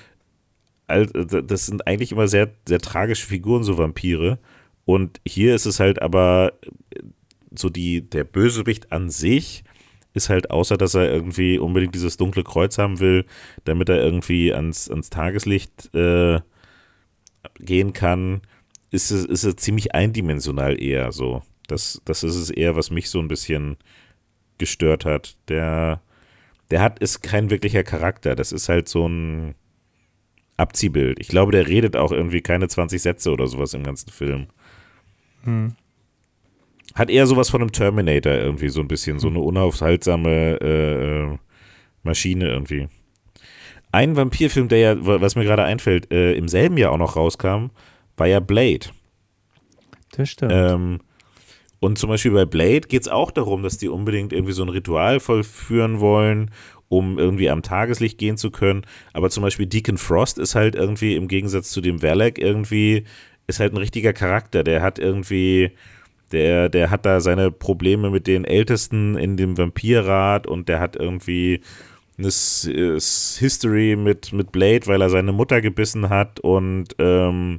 das sind eigentlich immer sehr, sehr tragische Figuren, so Vampire. Und hier ist es halt aber so die, der Bösewicht an sich ist halt, außer dass er irgendwie unbedingt dieses dunkle Kreuz haben will, damit er irgendwie ans, ans Tageslicht äh, gehen kann, ist es, ist es ziemlich eindimensional eher so. Das, das ist es eher, was mich so ein bisschen gestört hat. Der, der hat, ist kein wirklicher Charakter. Das ist halt so ein Abziehbild. Ich glaube, der redet auch irgendwie keine 20 Sätze oder sowas im ganzen Film. Hat eher sowas von einem Terminator irgendwie, so ein bisschen, so eine unaufhaltsame äh, äh, Maschine irgendwie. Ein Vampirfilm, der ja, was mir gerade einfällt, äh, im selben Jahr auch noch rauskam, war ja Blade. Das stimmt. Ähm, und zum Beispiel bei Blade geht es auch darum, dass die unbedingt irgendwie so ein Ritual vollführen wollen, um irgendwie am Tageslicht gehen zu können. Aber zum Beispiel Deacon Frost ist halt irgendwie im Gegensatz zu dem Valak irgendwie, ist halt ein richtiger Charakter. Der hat irgendwie, der, der hat da seine Probleme mit den Ältesten in dem Vampirrat und der hat irgendwie eine äh, History mit, mit Blade, weil er seine Mutter gebissen hat und ähm,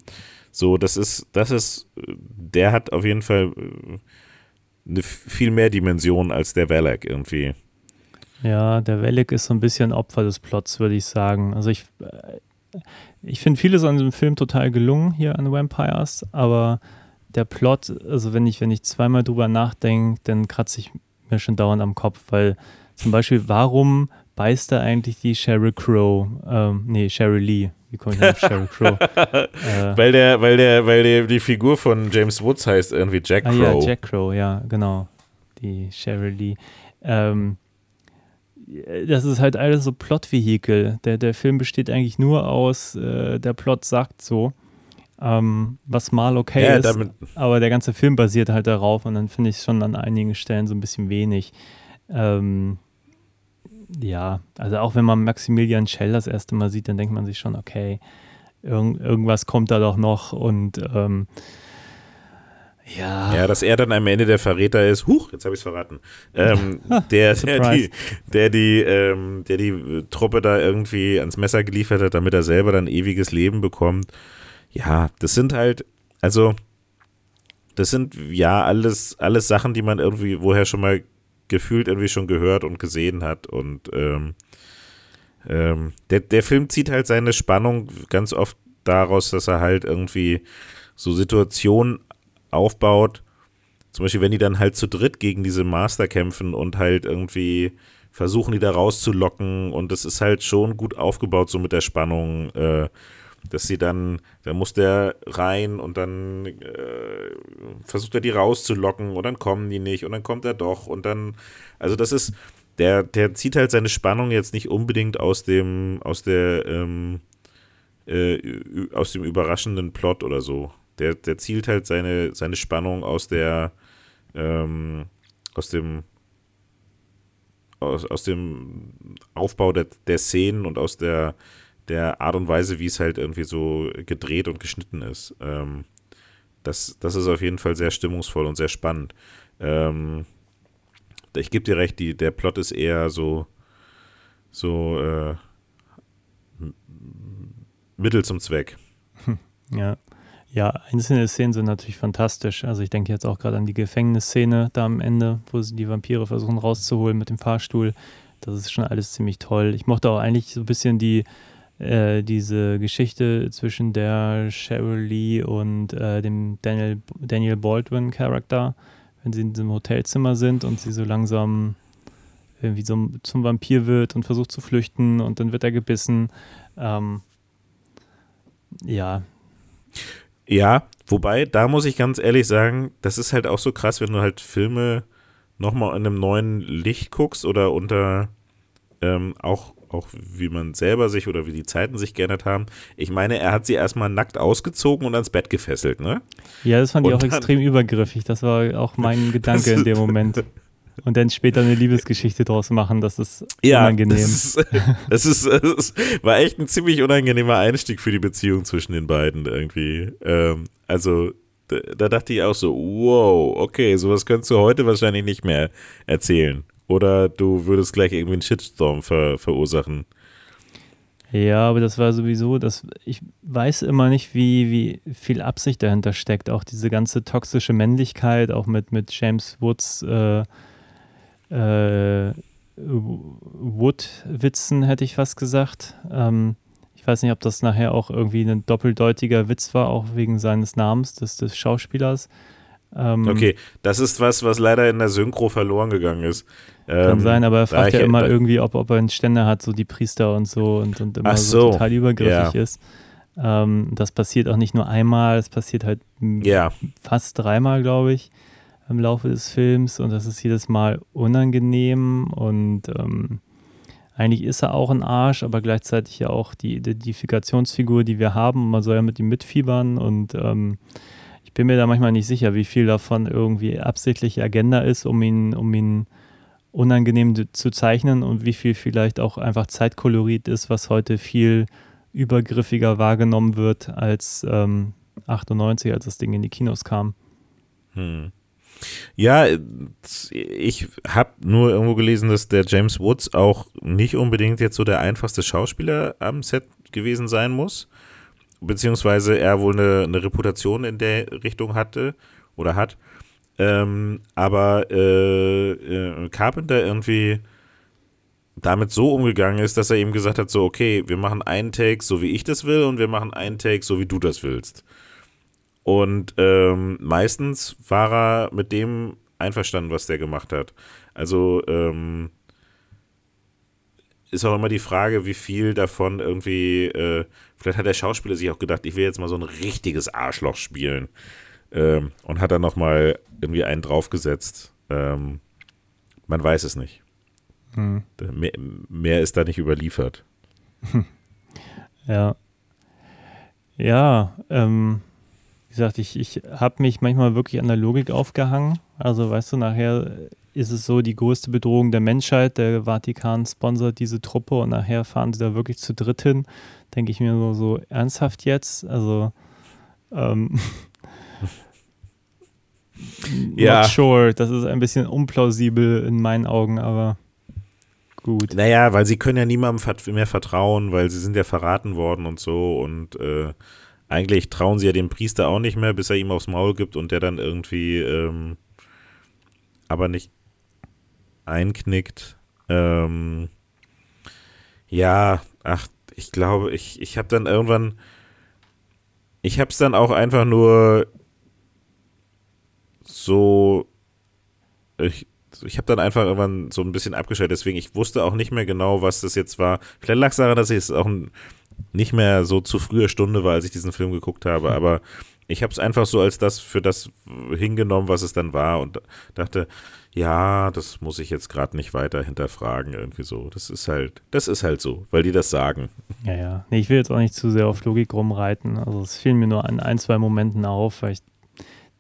so, das ist, das ist, der hat auf jeden Fall äh, eine viel mehr Dimension als der Valak irgendwie. Ja, der Wellig ist so ein bisschen Opfer des Plots, würde ich sagen. Also ich, äh, ich finde vieles an diesem Film total gelungen hier an Vampires, aber der Plot, also wenn ich, wenn ich zweimal drüber nachdenke, dann kratze ich mir schon dauernd am Kopf, weil zum Beispiel, warum beißt da eigentlich die Sheryl Crow, ähm, nee, Sheryl Lee, wie komme ich auf Sheryl Crow? äh, Weil der, weil der, weil der, die Figur von James Woods heißt irgendwie Jack Ah Crow. ja, Jack Crow, ja, genau. Die Sheryl Lee. Ähm, das ist halt alles so Plotvehikel. Der, der Film besteht eigentlich nur aus, äh, der Plot sagt so, ähm, was mal okay Ja, ist, damit- aber der ganze Film basiert halt darauf und dann finde ich es schon an einigen Stellen so ein bisschen wenig. Ähm, ja, also auch wenn man Maximilian Schell das erste Mal sieht, dann denkt man sich schon, okay, irgend, irgendwas kommt da doch noch und ähm, ja, Ja, dass er dann am Ende der Verräter ist. Huch, jetzt habe ich es verraten. Ähm, der, der die, der die, ähm, der die äh, Truppe da irgendwie ans Messer geliefert hat, damit er selber dann ewiges Leben bekommt. Ja, das sind halt, also, das sind ja alles, alles Sachen, die man irgendwie woher schon mal gefühlt irgendwie schon gehört und gesehen hat. Und ähm, ähm, der, der Film zieht halt seine Spannung ganz oft daraus, dass er halt irgendwie so Situationen aufbaut. Zum Beispiel, wenn die dann halt zu dritt gegen diese Master kämpfen und halt irgendwie versuchen, die da rauszulocken. Und das ist halt schon gut aufgebaut, so mit der Spannung, äh, dass sie dann, da muss der rein und dann äh, versucht er die rauszulocken und dann kommen die nicht und dann kommt er doch und dann, also das ist, der, der zieht halt seine Spannung jetzt nicht unbedingt aus dem, aus der, ähm, äh, aus dem überraschenden Plot oder so. Der, der zielt halt seine, seine Spannung aus der, ähm, aus dem, aus, aus dem Aufbau der, der Szenen und aus der, der Art und Weise, wie es halt irgendwie so gedreht und geschnitten ist. Ähm, das, das ist auf jeden Fall sehr stimmungsvoll und sehr spannend. Ähm, ich gebe dir recht, die, der Plot ist eher so, so äh, Mittel zum Zweck. Ja. Ja, einzelne Szenen sind natürlich fantastisch. Also ich denke jetzt auch gerade an die Gefängnisszene da am Ende, wo sie die Vampire versuchen rauszuholen mit dem Fahrstuhl. Das ist schon alles ziemlich toll. Ich mochte auch eigentlich so ein bisschen die, äh, diese Geschichte zwischen der Cheryl Lee und äh, dem Daniel, Daniel Baldwin-Charakter, wenn sie in diesem Hotelzimmer sind und sie so langsam irgendwie so zum Vampir wird und versucht zu flüchten und dann wird er gebissen. Ähm, ja, Ja, wobei, da muss ich ganz ehrlich sagen, das ist halt auch so krass, wenn du halt Filme nochmal in einem neuen Licht guckst oder unter ähm, auch, auch wie man selber sich oder wie die Zeiten sich geändert haben. Ich meine, er hat sie erstmal nackt ausgezogen und ans Bett gefesselt, ne? Ja, das fand ich Und auch dann- extrem übergriffig. Das war auch mein Gedanke in dem Moment. Und dann später eine Liebesgeschichte draus machen, das ist unangenehm. Das, ist, das, ist, das war echt ein ziemlich unangenehmer Einstieg für die Beziehung zwischen den beiden irgendwie. Ähm, also da, da dachte ich auch so, wow, okay, sowas könntest du heute wahrscheinlich nicht mehr erzählen. Oder du würdest gleich irgendwie einen Shitstorm ver verursachen. Ja, aber das war sowieso, das, ich weiß immer nicht, wie, wie viel Absicht dahinter steckt. Auch diese ganze toxische Männlichkeit, auch mit, mit James Woods äh, äh, Wood-Witzen, hätte ich fast gesagt. Ähm, ich weiß nicht, ob das nachher auch irgendwie ein doppeldeutiger Witz war, auch wegen seines Namens des, des Schauspielers. Ähm, Okay, das ist was, was leider in der Synchro verloren gegangen ist. Kann Ähm, sein, aber er fragt ja ich- immer irgendwie, ob, ob er einen Ständer hat, so die Priester und so und, und immer so, so, total übergriffig ja. ist. Ähm, das passiert auch nicht nur einmal, es passiert halt Ja, fast dreimal, glaube ich, im Laufe des Films und das ist jedes Mal unangenehm und ähm, eigentlich ist er auch ein Arsch, aber gleichzeitig ja auch die Identifikationsfigur, die wir haben. Man soll ja mit ihm mitfiebern und ähm, ich bin mir da manchmal nicht sicher, wie viel davon irgendwie absichtliche Agenda ist, um ihn, um ihn unangenehm zu zeichnen und wie viel vielleicht auch einfach Zeitkolorit ist, was heute viel übergriffiger wahrgenommen wird als ähm, 98, als das Ding in die Kinos kam. Hm. Ja, ich habe nur irgendwo gelesen, dass der James Woods auch nicht unbedingt jetzt so der einfachste Schauspieler am Set gewesen sein muss. Beziehungsweise er wohl eine, eine Reputation in der Richtung hatte oder hat. Ähm, aber äh, äh, Carpenter irgendwie damit so umgegangen ist, dass er eben gesagt hat: so, okay, wir machen einen Take, so wie ich das will, und wir machen einen Take, so wie du das willst. Und ähm, meistens war er mit dem einverstanden, was der gemacht hat. Also ähm, ist auch immer die Frage, wie viel davon irgendwie, äh, vielleicht hat der Schauspieler sich auch gedacht, ich will jetzt mal so ein richtiges Arschloch spielen. Ähm, und hat dann nochmal irgendwie einen draufgesetzt. Ähm, man weiß es nicht. Hm. Mehr, mehr ist da nicht überliefert. Ja. Ja, ähm, wie gesagt, ich, ich habe mich manchmal wirklich an der Logik aufgehangen. Also, weißt du, nachher ist es so die größte Bedrohung der Menschheit. Der Vatikan sponsert diese Truppe und nachher fahren sie da wirklich zu dritt hin. Denke ich mir so, so ernsthaft jetzt? Also, ähm, Ja. not sure. Das ist ein bisschen unplausibel in meinen Augen, aber gut. Naja, weil sie können ja niemandem mehr vertrauen, weil sie sind ja verraten worden und so und äh, eigentlich trauen sie ja dem Priester auch nicht mehr, bis er ihm aufs Maul gibt und der dann irgendwie ähm, aber nicht einknickt. Ähm, ja, ach, ich glaube, ich, ich habe dann irgendwann, ich habe es dann auch einfach nur so, ich, ich habe dann einfach irgendwann so ein bisschen abgeschaltet, deswegen ich wusste auch nicht mehr genau, was das jetzt war. Vielleicht lag es daran, dass ich es auch ein, nicht mehr so zu früher Stunde war, als ich diesen Film geguckt habe, aber ich habe es einfach so als das für das hingenommen, was es dann war und dachte, ja, das muss ich jetzt gerade nicht weiter hinterfragen irgendwie so. Das ist halt, das ist halt so, weil die das sagen. Ja, ja. Nee, ich will jetzt auch nicht zu sehr auf Logik rumreiten. Also es fiel mir nur an ein, zwei Momenten auf, weil ich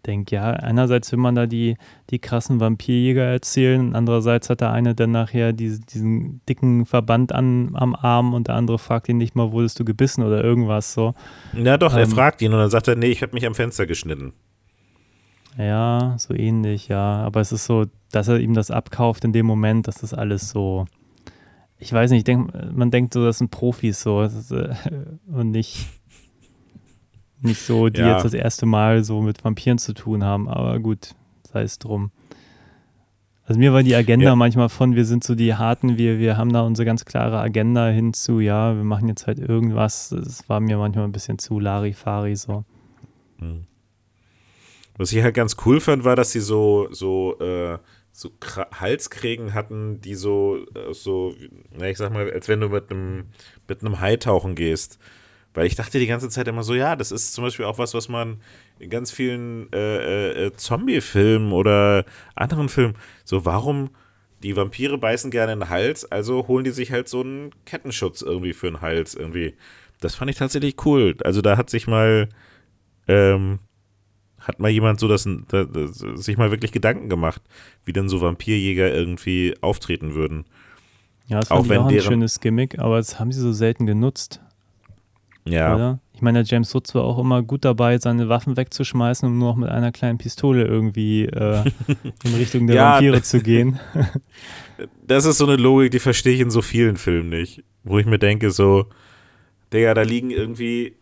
denke, ja, einerseits will man da die, die krassen Vampirjäger erzählen, andererseits hat der eine dann nachher diese, diesen dicken Verband an, am Arm und der andere fragt ihn nicht mal, wurdest du gebissen oder irgendwas so. Ja, doch, er Ähm. fragt ihn und dann sagt er, nee, ich habe mich am Fenster geschnitten. Ja, so ähnlich, ja. Aber es ist so, dass er ihm das abkauft in dem Moment, das ist alles so. Ich weiß nicht, ich denk, man denkt so, das sind Profis so das ist, äh, und nicht, nicht so, die Ja. jetzt das erste Mal so mit Vampiren zu tun haben. Aber gut, sei es drum. Also mir war die Agenda Ja. manchmal von, wir sind so die Harten, wir, wir haben da unsere ganz klare Agenda hinzu, ja, wir machen jetzt halt irgendwas. Das war mir manchmal ein bisschen zu Larifari so. Was ich halt ganz cool fand, war, dass sie so, so, äh, so Halskrägen hatten, die so, äh, so, na, ich sag mal, als wenn du mit einem, mit einem Hai tauchen gehst. Weil ich dachte die ganze Zeit immer so, ja, das ist zum Beispiel auch was, was man in ganz vielen äh, äh, Zombie-Filmen oder anderen Filmen, so warum die Vampire beißen gerne in den Hals, also holen die sich halt so einen Kettenschutz irgendwie für den Hals irgendwie. Das fand ich tatsächlich cool. Also da hat sich mal, ähm, hat mal jemand so das, da, das, sich mal wirklich Gedanken gemacht, wie denn so Vampirjäger irgendwie auftreten würden. Ja, das Auch wenn auch ein deren- schönes Gimmick, aber das haben sie so selten genutzt, Ja, oder? Ich meine, der James Woods war auch immer gut dabei, seine Waffen wegzuschmeißen, um nur noch mit einer kleinen Pistole irgendwie äh, in Richtung der Ja, Vampire zu gehen. das ist so eine Logik, die verstehe ich in so vielen Filmen nicht. Wo ich mir denke, so, Digga, da liegen irgendwie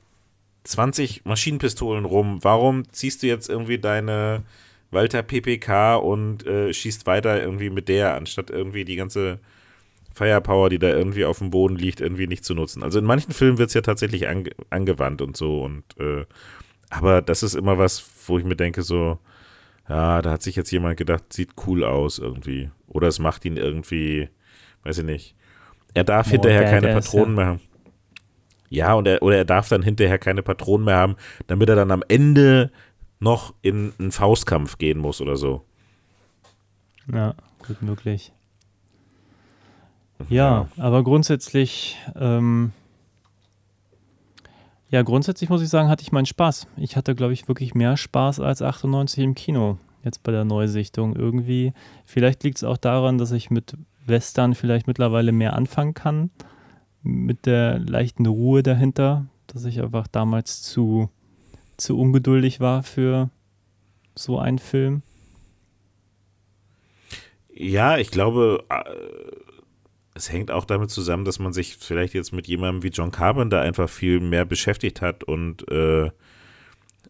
20 Maschinenpistolen rum. Warum ziehst du jetzt irgendwie deine Walter PPK und äh, schießt weiter irgendwie mit der, anstatt irgendwie die ganze Firepower, die da irgendwie auf dem Boden liegt, irgendwie nicht zu nutzen. Also in manchen Filmen wird es ja tatsächlich ange angewandt und so und äh, aber das ist immer was, wo ich mir denke, so, ja, da hat sich jetzt jemand gedacht, sieht cool aus irgendwie. Oder es macht ihn irgendwie, weiß ich nicht. Er darf Oh, hinterher keine der ist Patronen mehr haben. Ja, und er, oder er darf dann hinterher keine Patronen mehr haben, damit er dann am Ende noch in einen Faustkampf gehen muss oder so. Ja, gut möglich. Ja, aber grundsätzlich, ähm, ja, grundsätzlich muss ich sagen, hatte ich meinen Spaß. Ich hatte, glaube ich, wirklich mehr Spaß als 98 im Kino, jetzt bei der Neusichtung. Irgendwie, vielleicht liegt es auch daran, dass ich mit Western vielleicht mittlerweile mehr anfangen kann, mit der leichten Ruhe dahinter, dass ich einfach damals zu, zu ungeduldig war für so einen Film. Ja, ich glaube, äh, es hängt auch damit zusammen, dass man sich vielleicht jetzt mit jemandem wie John Carpenter einfach viel mehr beschäftigt hat und äh,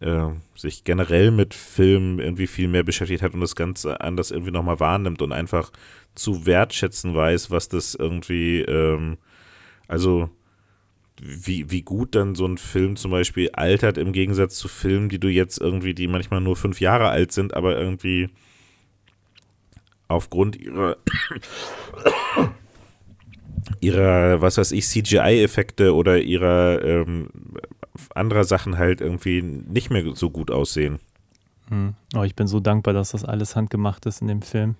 äh, sich generell mit Filmen irgendwie viel mehr beschäftigt hat und das Ganze anders irgendwie nochmal wahrnimmt und einfach zu wertschätzen weiß, was das irgendwie, ähm, also wie, wie gut dann so ein Film zum Beispiel altert im Gegensatz zu Filmen, die du jetzt irgendwie, die manchmal nur fünf Jahre alt sind, aber irgendwie aufgrund ihrer ihrer, was weiß ich, CGI-Effekte oder ihrer ähm, anderer Sachen halt irgendwie nicht mehr so gut aussehen. Hm. Oh, ich bin so dankbar, dass das alles handgemacht ist in dem Film.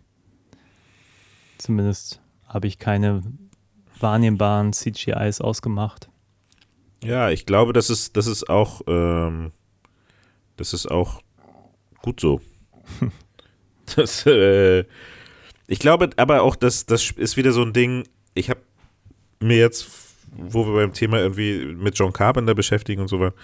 Zumindest habe ich keine wahrnehmbaren CGIs ausgemacht. Ja, ich glaube, das ist, das ist auch, ähm, das ist auch gut so. das, äh, ich glaube aber auch, dass das ist wieder so ein Ding, ich habe mir jetzt, wo wir beim Thema irgendwie mit John Carpenter beschäftigen und so weiter,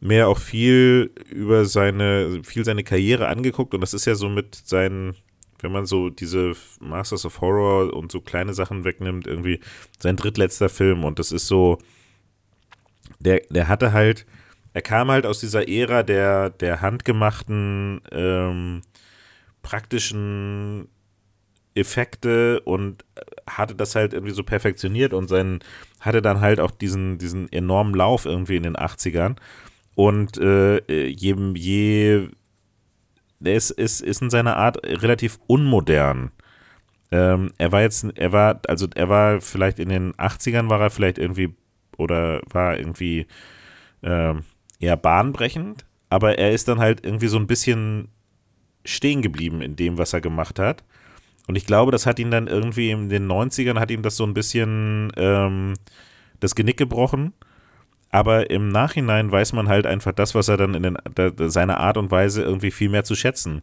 mehr auch viel über seine, viel seine Karriere angeguckt. Und das ist ja so mit seinen, wenn man so diese Masters of Horror und so kleine Sachen wegnimmt, irgendwie sein drittletzter Film. Und das ist so, der, der hatte halt, er kam halt aus dieser Ära der, der handgemachten, ähm, praktischen Effekte und hatte das halt irgendwie so perfektioniert und sein, hatte dann halt auch diesen, diesen enormen Lauf irgendwie in den 80ern. Und äh, je, je der ist, ist, in seiner Art relativ unmodern. Ähm, er war jetzt, er war, also er war vielleicht in den 80ern war er vielleicht irgendwie oder war irgendwie ähm, eher bahnbrechend, aber er ist dann halt irgendwie so ein bisschen stehen geblieben in dem, was er gemacht hat. Und ich glaube, das hat ihn dann irgendwie in den 90ern, hat ihm das so ein bisschen ähm, das Genick gebrochen. Aber im Nachhinein weiß man halt einfach das, was er dann in den, da, seine Art und Weise irgendwie viel mehr zu schätzen.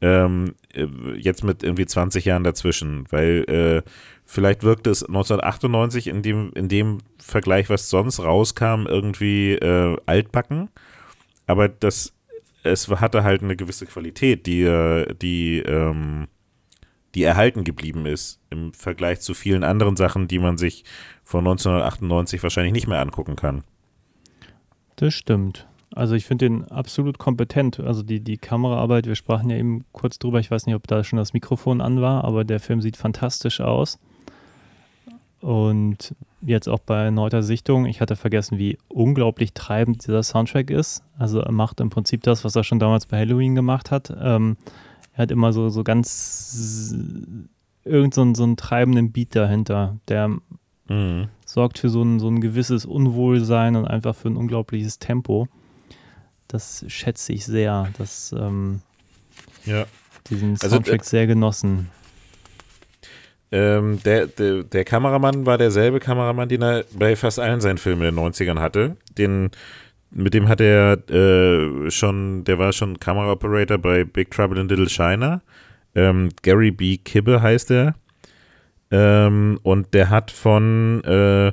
Ähm, äh, jetzt mit irgendwie 20 Jahren dazwischen, weil äh, vielleicht wirkte es 1998 in dem, in dem Vergleich, was sonst rauskam, irgendwie äh, altbacken. Aber das, es hatte halt eine gewisse Qualität, die, die, ähm, die erhalten geblieben ist im Vergleich zu vielen anderen Sachen, die man sich von 1998 wahrscheinlich nicht mehr angucken kann. Das stimmt. Also ich finde den absolut kompetent. Also die, die Kameraarbeit, wir sprachen ja eben kurz drüber, ich weiß nicht, ob da schon das Mikrofon an war, aber der Film sieht fantastisch aus. Und jetzt auch bei erneuter Sichtung, ich hatte vergessen, wie unglaublich treibend dieser Soundtrack ist. Also er macht im Prinzip das, was er schon damals bei Halloween gemacht hat. Ähm, er hat immer so, so ganz irgend so einen, so einen treibenden Beat dahinter, der Mhm. sorgt für so ein, so ein gewisses Unwohlsein und einfach für ein unglaubliches Tempo. Das schätze ich sehr. Das, ähm, Ja. diesen Also, Soundtrack äh, sehr genossen. Ähm, der, der, der Kameramann war derselbe Kameramann, den er bei fast allen seinen Filmen in den 90ern hatte. Den, mit dem hat er äh, schon, der war schon Kameraoperator bei Big Trouble in Little China. Ähm, Gary B. Kibbe heißt er. Ähm, und der hat von äh,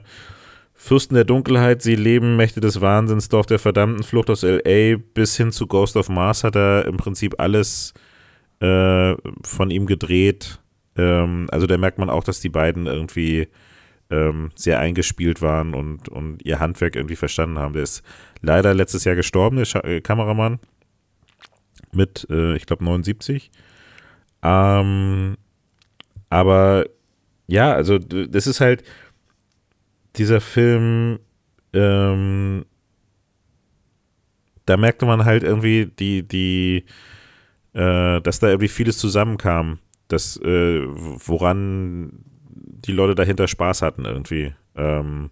Fürsten der Dunkelheit, Sie leben, Mächte des Wahnsinns, Dorf der verdammten Flucht aus L.A. bis hin zu Ghost of Mars hat er im Prinzip alles äh, von ihm gedreht, äh, Ähm, also da merkt man auch, dass die beiden irgendwie ähm, sehr eingespielt waren und, und ihr Handwerk irgendwie verstanden haben. Der ist leider letztes Jahr gestorben, der Scha äh, Kameramann, mit, äh, ich glaube, 79. Ähm, aber ja, also das ist halt dieser Film, ähm, da merkte man halt irgendwie die, die, äh, dass da irgendwie vieles zusammenkam, dass, äh, woran die Leute dahinter Spaß hatten irgendwie. Ähm,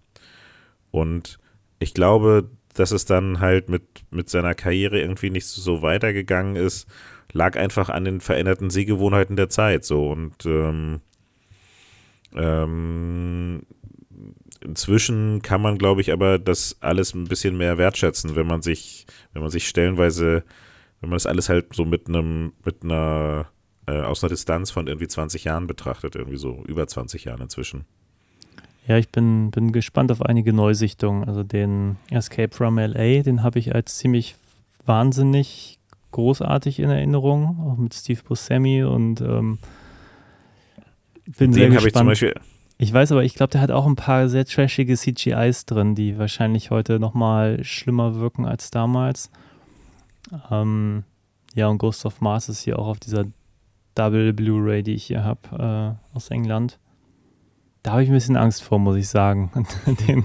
und ich glaube, dass es dann halt mit, mit seiner Karriere irgendwie nicht so weitergegangen ist, lag einfach an den veränderten Sehgewohnheiten der Zeit so und ähm, ähm, inzwischen kann man, glaube ich, aber das alles ein bisschen mehr wertschätzen, wenn man sich, wenn man sich stellenweise, wenn man das alles halt so mit einem, mit einer, äh, aus einer Distanz von irgendwie 20 Jahren betrachtet, irgendwie so über 20 Jahren inzwischen. Ja, ich bin, bin gespannt auf einige Neusichtungen. Also den Escape from LA, den habe ich als ziemlich wahnsinnig großartig in Erinnerung, auch mit Steve Buscemi und ähm, bin Den sehr habe ich zum gespannt. Beispiel, Ich weiß aber, ich glaube, der hat auch ein paar sehr trashige CGIs drin, die wahrscheinlich heute nochmal schlimmer wirken als damals. Ähm, ja, und Ghost of Mars ist hier auch auf dieser Double Blu-ray, die ich hier habe, äh, aus England. Da habe ich ein bisschen Angst vor, muss ich sagen. den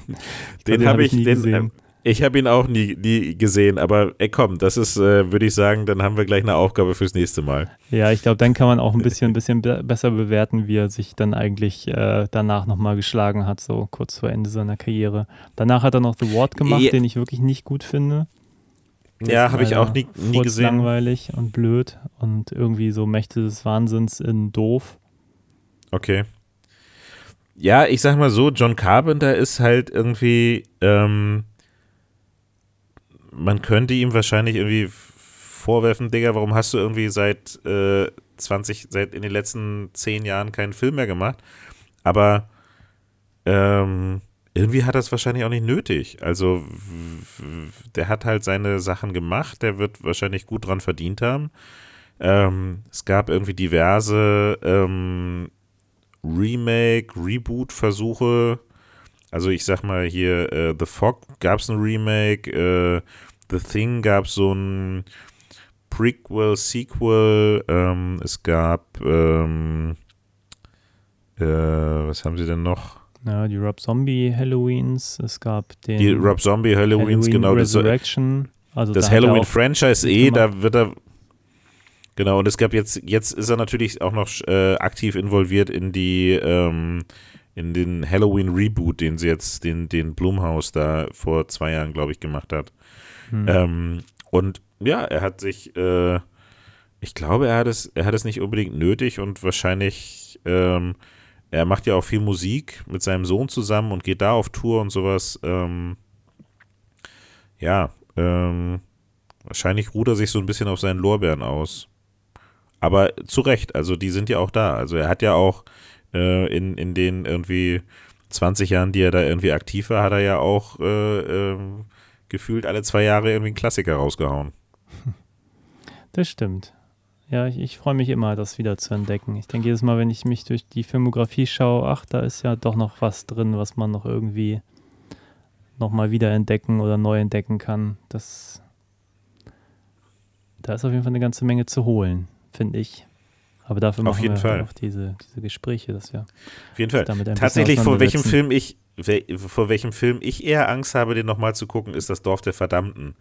den habe ich, nie den, gesehen. äh, ich habe ihn auch nie, nie gesehen, aber ey komm, das ist, äh, würde ich sagen, dann haben wir gleich eine Aufgabe fürs nächste Mal. Ja, ich glaube, dann kann man auch ein bisschen, ein bisschen be besser bewerten, wie er sich dann eigentlich äh, danach nochmal geschlagen hat, so kurz vor Ende seiner Karriere. Danach hat er noch The Ward gemacht, Ja. den ich wirklich nicht gut finde. Ja, habe ich auch nie, nie gesehen. langweilig und blöd und irgendwie so Mächte des Wahnsinns in doof. Okay. Ja, ich sag mal so, John Carpenter ist halt irgendwie, ähm, man könnte ihm wahrscheinlich irgendwie vorwerfen, Digga, warum hast du irgendwie seit äh, 20, seit in den letzten 10 Jahren keinen Film mehr gemacht? Aber ähm, irgendwie hat er es wahrscheinlich auch nicht nötig. Also der hat halt seine Sachen gemacht, der wird wahrscheinlich gut dran verdient haben. Ähm, es gab irgendwie diverse ähm, Remake, Reboot-Versuche. Also ich sag mal hier, äh, The Fog gab es ein Remake, äh, The Thing gab so ein Prequel, Sequel, ähm, es gab, ähm, äh, was haben sie denn noch? Ja, die Rob Zombie Halloweens, es gab den Die Rob Zombie Halloweens, Halloween genau. Das, Resurrection. Also das da hat auch- Halloween-Franchise eh, da wird er. Genau, und es gab jetzt, jetzt ist er natürlich auch noch äh, aktiv involviert in die, ähm, in den Halloween-Reboot, den sie jetzt, den, den Blumhaus da vor zwei Jahren, glaube ich, gemacht hat. Hm. Ähm, und ja, er hat sich, äh, ich glaube, er hat es, er hat es nicht unbedingt nötig und wahrscheinlich, ähm, er macht ja auch viel Musik mit seinem Sohn zusammen und geht da auf Tour und sowas. Ähm, ja, ähm, wahrscheinlich ruht er sich so ein bisschen auf seinen Lorbeeren aus. Aber zu Recht, also die sind ja auch da. Also er hat ja auch äh, in, in den irgendwie 20 Jahren, die er da irgendwie aktiv war, hat er ja auch äh, ähm, gefühlt alle zwei Jahre irgendwie einen Klassiker rausgehauen. Das stimmt. Ja, ich, ich freue mich immer, das wieder zu entdecken. Ich denke jedes Mal, wenn ich mich durch die Filmografie schaue, ach, da ist ja doch noch was drin, was man noch irgendwie nochmal wieder entdecken oder neu entdecken kann. Das, da ist auf jeden Fall eine ganze Menge zu holen, finde ich. Aber dafür Auf machen jeden wir Fall. auch diese, diese Gespräche, dass wir Auf jeden Fall. damit ein Tatsächlich, vor welchem. Film ich, vor welchem Film ich eher Angst habe, den nochmal zu gucken, ist das Dorf der Verdammten.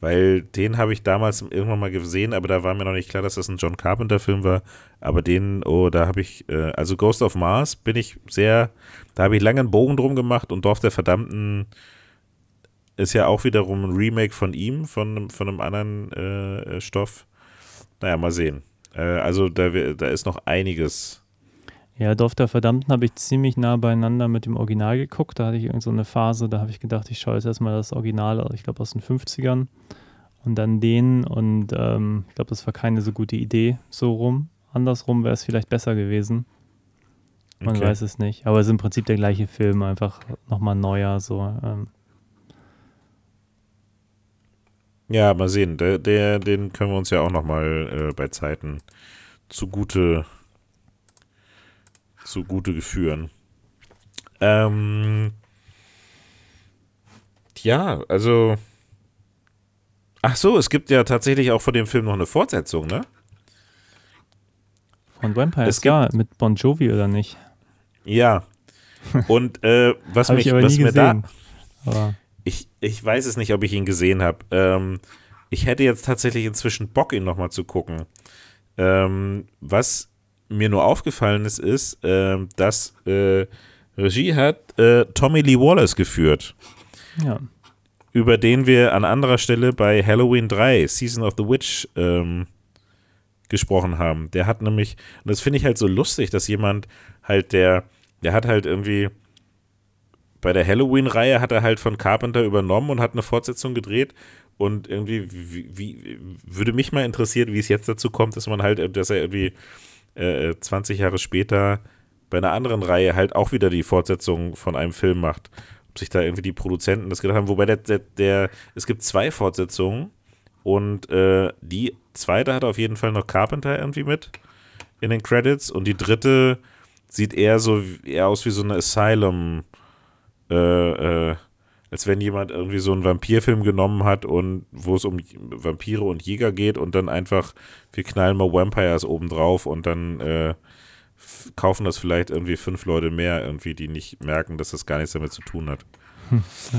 Weil den habe ich damals irgendwann mal gesehen, aber da war mir noch nicht klar, dass das ein John Carpenter-Film war. Aber den, oh, da habe ich, äh, also Ghost of Mars bin ich sehr, da habe ich lange einen Bogen drum gemacht und Dorf der Verdammten ist ja auch wiederum ein Remake von ihm, von, einem- von einem anderen äh, Stoff. Naja, mal sehen. Äh, also da, da ist noch einiges. Ja, Dorf der Verdammten habe ich ziemlich nah beieinander mit dem Original geguckt. Da hatte ich irgend so eine Phase, da habe ich gedacht, ich schaue jetzt erstmal das Original, ich glaube aus den 50ern und dann den und ähm, ich glaube, das war keine so gute Idee so rum. Andersrum wäre es vielleicht besser gewesen. Man Okay. weiß es nicht. Aber es ist im Prinzip der gleiche Film, einfach nochmal neuer. So. Ähm, Ja, mal sehen. Der, der, den können wir uns ja auch nochmal äh, bei Zeiten zugute zu Gute führen. Ähm, ja, also. Ach so, es gibt ja tatsächlich auch von dem Film noch eine Fortsetzung, ne? Von Vampires, Es gibt- ja, mit Bon Jovi oder nicht? Ja. Und äh, was, mich, was mir da. gesehen. Aber Ich, ich weiß es nicht, ob ich ihn gesehen habe. Ähm, ich hätte jetzt tatsächlich inzwischen Bock, ihn nochmal zu gucken. Ähm, was mir nur aufgefallen ist, ist, ähm, dass äh, Regie hat äh, Tommy Lee Wallace geführt, ja, über den wir an anderer Stelle bei Halloween 3, Season of the Witch, ähm, gesprochen haben. Der hat nämlich, und das finde ich halt so lustig, dass jemand halt, der, der hat halt irgendwie bei der Halloween-Reihe hat er halt von Carpenter übernommen und hat eine Fortsetzung gedreht. Und irgendwie wie, wie, würde mich mal interessieren, wie es jetzt dazu kommt, dass man halt, dass er irgendwie äh, 20 Jahre später bei einer anderen Reihe halt auch wieder die Fortsetzung von einem Film macht. Ob sich da irgendwie die Produzenten das gedacht haben. Wobei der, der, der es gibt zwei Fortsetzungen und äh, die zweite hat auf jeden Fall noch Carpenter irgendwie mit in den Credits und die dritte sieht eher so eher aus wie so eine Asylum äh, äh, als wenn jemand irgendwie so einen Vampirfilm genommen hat und wo es um Vampire und Jäger geht und dann einfach, wir knallen mal Vampires obendrauf und dann äh, kaufen das vielleicht irgendwie fünf Leute mehr irgendwie, die nicht merken, dass das gar nichts damit zu tun hat.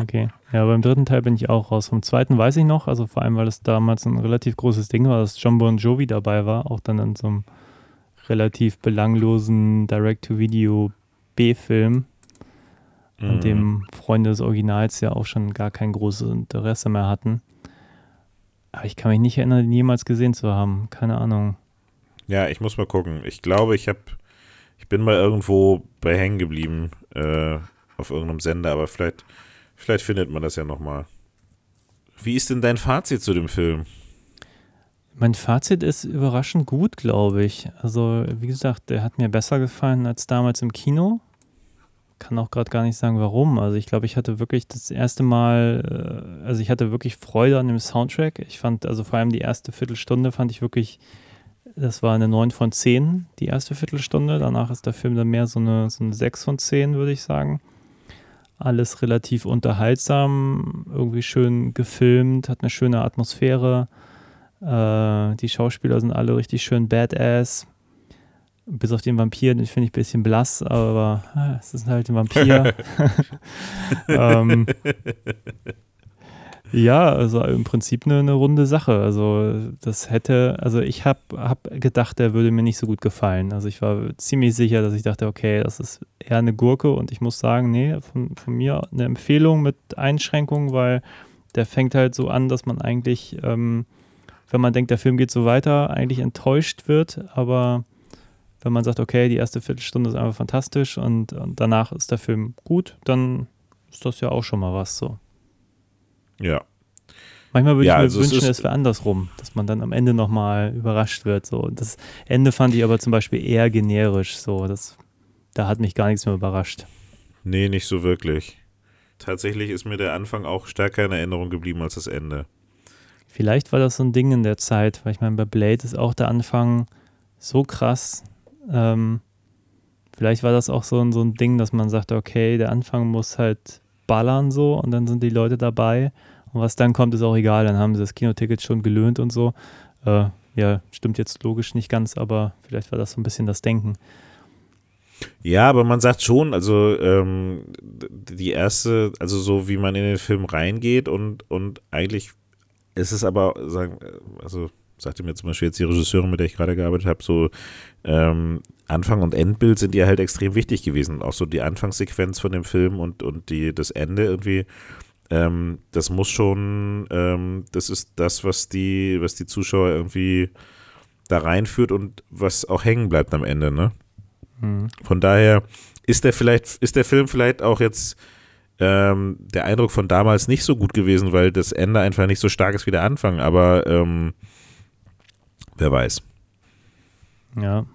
okay. Ja, beim dritten Teil bin ich auch raus. Vom zweiten weiß ich noch, also vor allem, weil es damals ein relativ großes Ding war, dass John Bon Jovi dabei war, auch dann in so einem relativ belanglosen Direct-to-Video B-Film, Mhm. an dem Freunde des Originals ja auch schon gar kein großes Interesse mehr hatten. Aber ich kann mich nicht erinnern, ihn jemals gesehen zu haben. Keine Ahnung. Ja, ich muss mal gucken. Ich glaube, ich habe, ich bin mal irgendwo bei hängen geblieben äh, auf irgendeinem Sender, aber vielleicht, vielleicht findet man das ja nochmal. Wie ist denn dein Fazit zu dem Film? Mein Fazit ist überraschend gut, glaube ich. Also, wie gesagt, der hat mir besser gefallen als damals im Kino. Kann auch gerade gar nicht sagen, warum. Also, ich glaube, ich hatte wirklich das erste Mal, äh, also ich hatte wirklich Freude an dem Soundtrack. Ich fand, also vor allem die erste Viertelstunde fand ich wirklich, das war eine 9 von 10, die erste Viertelstunde. Danach ist der Film dann mehr so eine, so eine 6 von 10, würde ich sagen. Alles relativ unterhaltsam, irgendwie schön gefilmt, hat eine schöne Atmosphäre. Äh, die Schauspieler sind alle richtig schön badass. Bis auf den Vampir, den finde ich ein bisschen blass, aber ah, es ist halt ein Vampir. ähm, ja, also im Prinzip eine, eine runde Sache. Also das hätte, also ich habe hab gedacht, der würde mir nicht so gut gefallen. Also ich war ziemlich sicher, dass ich dachte, okay, das ist eher eine Gurke und ich muss sagen, nee, von, von mir eine Empfehlung mit Einschränkungen, weil der fängt halt so an, dass man eigentlich, ähm, wenn man denkt, der Film geht so weiter, eigentlich enttäuscht wird, aber wenn man sagt, okay, die erste Viertelstunde ist einfach fantastisch und, und danach ist der Film gut, dann ist das ja auch schon mal was so. Ja. Manchmal würde Ja, ich mir also es wünschen, ist- es wäre andersrum, dass man dann am Ende nochmal überrascht wird. So. Das Ende fand ich aber zum Beispiel eher generisch. So. Das, da hat mich gar nichts mehr überrascht. Nee, nicht so wirklich. Tatsächlich ist mir der Anfang auch stärker in Erinnerung geblieben als das Ende. Vielleicht war das so ein Ding in der Zeit, weil ich meine, bei Blade ist auch der Anfang so krass. Ähm, vielleicht war das auch so ein, so ein Ding, dass man sagt, okay, der Anfang muss halt ballern so und dann sind die Leute dabei. Und was dann kommt, ist auch egal. Dann haben sie das Kinoticket schon gelöhnt und so. Äh, ja, stimmt jetzt logisch nicht ganz, aber vielleicht war das so ein bisschen das Denken. Ja, aber man sagt schon, also ähm, die erste, also so wie man in den Film reingeht und, und eigentlich ist es aber, sagen, also sagte mir zum Beispiel jetzt die Regisseurin, mit der ich gerade gearbeitet habe, so ähm, Anfang und Endbild sind ihr halt extrem wichtig gewesen. Auch so die Anfangssequenz von dem Film und, und die, das Ende irgendwie, ähm, das muss schon, ähm, das ist das, was die, was die Zuschauer irgendwie da reinführt und was auch hängen bleibt am Ende, ne? Mhm. Von daher ist der vielleicht, ist der Film vielleicht auch jetzt ähm, der Eindruck von damals nicht so gut gewesen, weil das Ende einfach nicht so stark ist wie der Anfang, aber ähm, wer weiß. Ja.